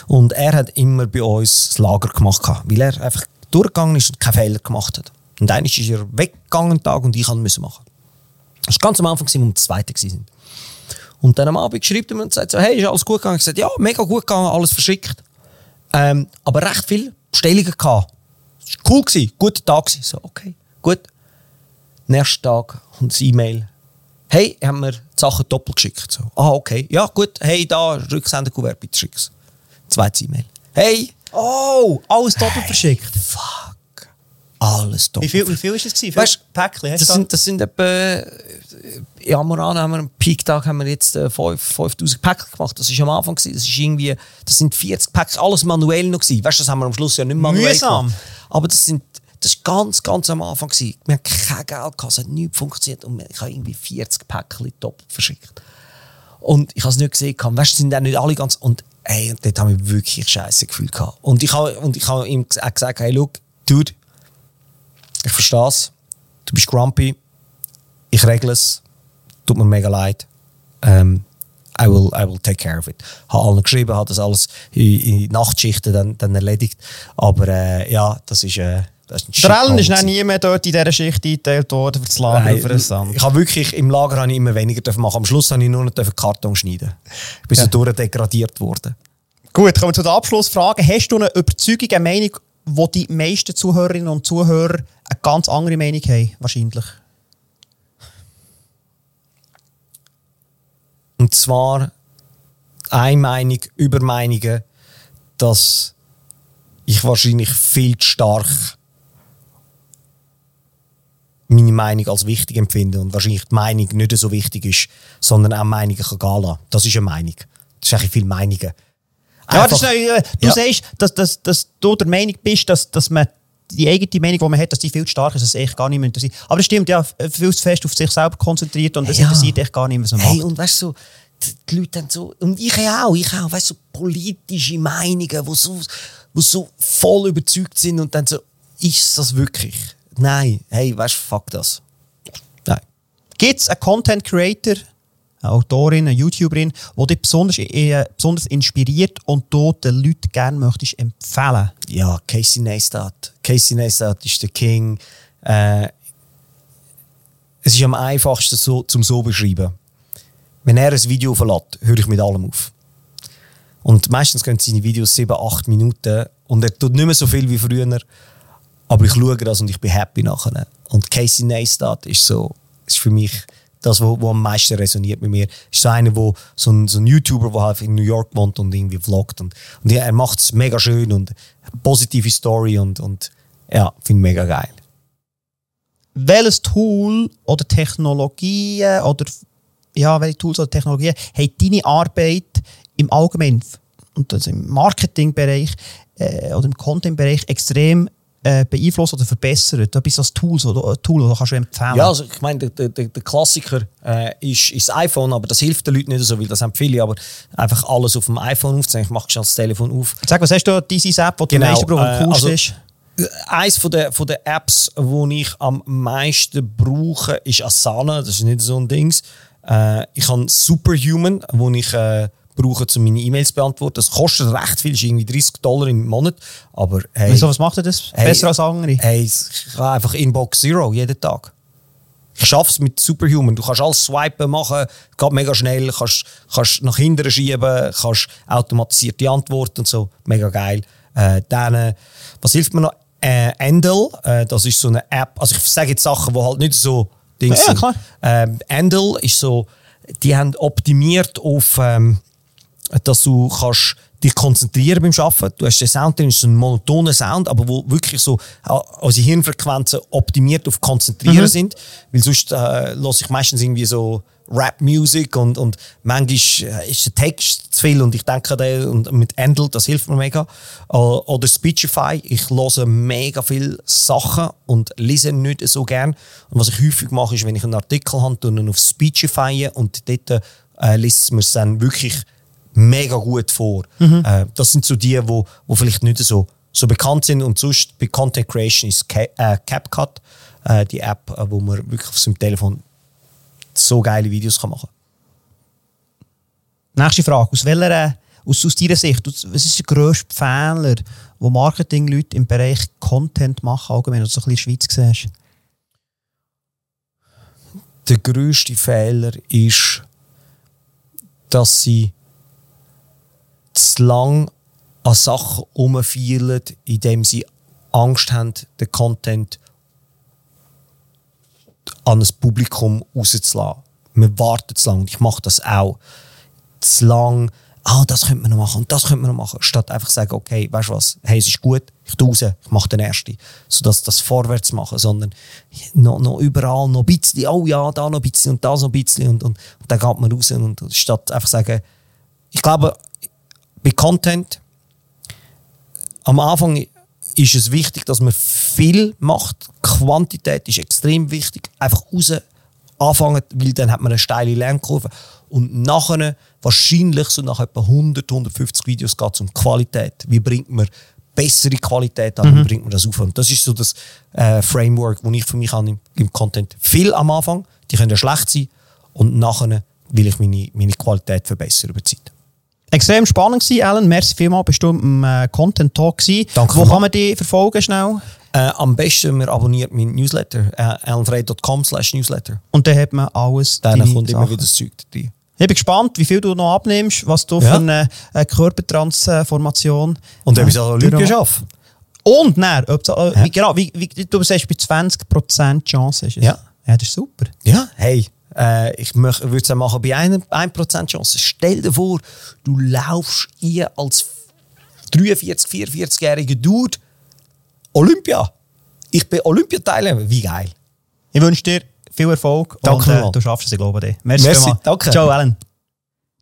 Und er hat immer bei uns das Lager gemacht, weil er einfach durchgegangen ist und keinen Fehler gemacht hat. Und dann ist er weggegangen Tag und ich musste machen. Das war ganz am Anfang, als wir Zweite waren. Und dann am Abend schreibt er mir und sagt so, hey, ist alles gut gegangen? Ich gesagt, ja, mega gut gegangen, alles verschickt. Ähm, aber recht viele Bestellungen gehabt. Es war cool, gewesen, guter Tag. Gewesen. So, okay, gut. Nächsten Tag kommt ein E-Mail. Hey, haben wir die Sachen doppelt geschickt. So, ah, okay. Ja, gut. Hey, da, Rücksendekuvert, bitte schick's. Zweites E-Mail. Hey, Oh, alles doppelt verschickt. fuck. Alles top. Wie viel, wie viel ist es gewesen? Weißt- Päckchen Das sind, das sind etwa, äh, in Amoran haben wir am Peak-Tag haben wir jetzt äh, 5 5000 Päckchen gemacht. Das ist am Anfang gewesen. Das ist irgendwie, das sind 40 Päckchen, alles manuell noch gewesen. Weißt du, das haben wir am Schluss ja nicht manuell Mühsam. gemacht. Aber das sind, das ist ganz, ganz am Anfang gewesen. Wir haben kein Geld gehabt, es hat nichts funktioniert und ich habe irgendwie 40 Päckchen top verschickt. Und ich habe es nicht gesehen, weißt du, sind dann nicht alle ganz, und ey, und dort habe ich wirklich scheiße Gefühl gehabt. Und ich habe, und ich habe ihm auch gesagt, hey, look, dude, ich verstehe es. Du bist grumpy. Ich regle es. Tut mir mega leid. Ähm, I, will, I will take care of it. Habe allen geschrieben, habe das alles in, in Nachtschichten dann, dann erledigt. Aber äh, ja, das ist, äh, das ist ein Der Ellen ist dann nie mehr dort in dieser Schicht eingeteilt worden für das Lager Nein, für den Sand. ich habe wirklich im Lager habe ich immer weniger dürfen machen. Am Schluss habe ich nur noch Karton schneiden. Ich bin so durchdegradiert worden. Gut, kommen wir zu der Abschlussfrage. Hast du eine Überzeugung, eine Meinung, wo die meisten Zuhörerinnen und Zuhörer eine ganz andere Meinung haben? Wahrscheinlich. Und zwar eine Meinung über Meinungen, dass ich wahrscheinlich viel zu stark meine Meinung als wichtig empfinde und wahrscheinlich die Meinung nicht so wichtig ist, sondern auch Meinungen kann gehen lassen. Das ist eine Meinung. Das ist eigentlich viele Meinungen. Ja, Einfach- das ist, äh, du Ja. sagst, dass, dass, dass du der Meinung bist, dass, dass man die eigene Meinung, die man hat, dass die viel zu stark ist, dass es echt gar nicht mehr interessiert. Aber das stimmt, ja, viel zu fest auf sich selber konzentriert und es Ja. interessiert echt gar nicht mehr, was man Hey, macht. und weißt du, die, die Leute haben so, und ich auch, ich auch, weißt du, so politische Meinungen, die so, wo so voll überzeugt sind und dann so, ist das wirklich? Nein, hey, weißt du, fuck das. Nein. Gibt es einen Content Creator, eine Autorin, eine YouTuberin, die dich besonders, äh, besonders inspiriert und du den Leuten gerne möchtest empfehlen? Ja, Casey Neistat. Casey Neistat ist der King. Äh, es ist am einfachsten so, zum so beschreiben. Wenn er ein Video verlässt, höre ich mit allem auf. Und meistens gehen seine Videos 7, 8 Minuten und er tut nicht mehr so viel wie früher. Aber ich schaue das und ich bin happy nachher. Und Casey Neistat ist so, ist für mich das, was am meisten resoniert mit mir. Ist so einer, wo, so, ein, so ein YouTuber, der halt in New York wohnt und irgendwie vloggt. Und, und ja, er macht es mega schön und positive Story und, und ja, finde mega geil. Welches Tool oder Technologien oder ja, welche Tools oder Technologien haben deine Arbeit im Allgemeinen und also im Marketingbereich äh, oder im Content-Bereich extrem äh, beeinflusst oder verbessert? Etwas als Tools oder Tool, das kannst du empfehlen? Ja, also ich meine, der, der, der Klassiker äh, ist, ist das iPhone, aber das hilft den Leuten nicht so, weil das haben viele, aber einfach alles auf dem iPhone aufzunehmen. Ich mache schon das Telefon auf. Sag, was hast du diese App, die du Genau, am meisten brauchst, äh, am coolsten also- ist? Von der, von der Apps, die ich am meisten brauche, ist Asana. Das ist nicht so ein Ding. Äh, ich habe Superhuman, wo ich äh, brauche, um meine E-Mails zu beantworten. Das kostet recht viel, ist irgendwie 30 Dollar im Monat. Aber hey, Wieso, was macht das Hey, besser als andere? hey, ich habe einfach Inbox Zero jeden Tag. Ich schaffe es mit Superhuman. Du kannst alles swipen, machen, geht mega schnell, kannst, kannst nach hinten schieben, kannst automatisierte Antworten und so. Mega geil. Äh, dann, äh, was hilft mir noch? Äh, Endel, äh, das ist so eine App. Also ich sage jetzt Sachen, die halt nicht so Dings Ja, sind. klar. Ähm, Endel ist so, die haben optimiert auf, ähm, dass du kannst dich konzentrieren beim Arbeiten. Du hast den Sound drin, ist so ein monotoner Sound, aber wo wirklich so äh, unsere Hirnfrequenzen optimiert auf Konzentrieren sind. Weil sonst äh, höre ich meistens irgendwie so Rap-Music und, und manchmal äh, ist der Text zu viel und ich denke den und mit Endel, das hilft mir mega. Äh, oder Speechify, ich höre mega viele Sachen und lese nicht so gern. Und was ich häufig mache, ist, wenn ich einen Artikel habe, tue ich ihn auf Speechify und dort äh, es mir es dann wirklich mega gut vor. Äh, das sind so die, wo, wo vielleicht nicht so, so bekannt sind. Und sonst bei Content Creation ist Ca äh, CapCut äh, die App, äh, wo man wirklich auf seinem Telefon so geile Videos kann machen Nächste Frage. Aus welcher, äh, aus, aus deiner Sicht, was ist der grösste Fehler, wo Marketingleute im Bereich Content machen, allgemein, wenn du so ein bisschen in der Schweiz siehst? Der grösste Fehler ist, dass sie zu lang an Sachen umfielen, indem sie Angst haben, den Content an das Publikum rauszulassen. Wir warten zu lange. und Ich mache das auch. Zu lang ah, das könnte man noch machen und das könnte man noch machen. Statt einfach sagen, okay, weißt du was, hey, es ist gut, ich tue raus, ich mache den ersten. Sodass das vorwärts machen, sondern noch, noch überall noch ein bisschen, oh ja, da noch ein bisschen und da so ein bisschen und, und, und dann geht man raus und, statt einfach sagen, ich glaube, bei Content, am Anfang ist es wichtig, dass man viel macht. Quantität ist extrem wichtig. Einfach raus anfangen, weil dann hat man eine steile Lernkurve. Und nachher, wahrscheinlich so nach etwa 100, 150 Videos geht es um Qualität. Wie bringt man bessere Qualität an, wie bringt man das auf? Und das ist so das äh, Framework, das ich für mich an im, im Content viel am Anfang, die können ja schlecht sein und nachher will ich meine, meine Qualität verbessern über die Zeit. Extrem spannend gewesen, Alan. Merci vielmals, bist du im äh, Content Talk gewesen. Danke Wo kann man dich verfolgen schnell? Äh, am besten, man abonniert meinen Newsletter, äh, alanfrey.com slash newsletter. Und dann hat man alles. Dann kommt immer wieder das Zeug rein. Ich bin gespannt, wie viel du noch abnimmst, was du Ja. für eine, Körpertransformation Und ob ich es an Olympia durch- schaffe. Und dann, ob du, äh, Ja. wie, genau, wie, wie du sagst, bei 20% Chance ist es. Ja. Ja, das ist super. Ja, hey, äh, ich würde es machen bei einer 1% Chance. Stell dir vor, du laufst ihr als 43, 44-jähriger Dude Olympia. Ich bin Olympiateilnehmer. Wie geil. Ich wünsche dir viel Erfolg Danke und äh, du schaffst es, ich glaube dir. Merci, Merci, danke. Ciao, Alan.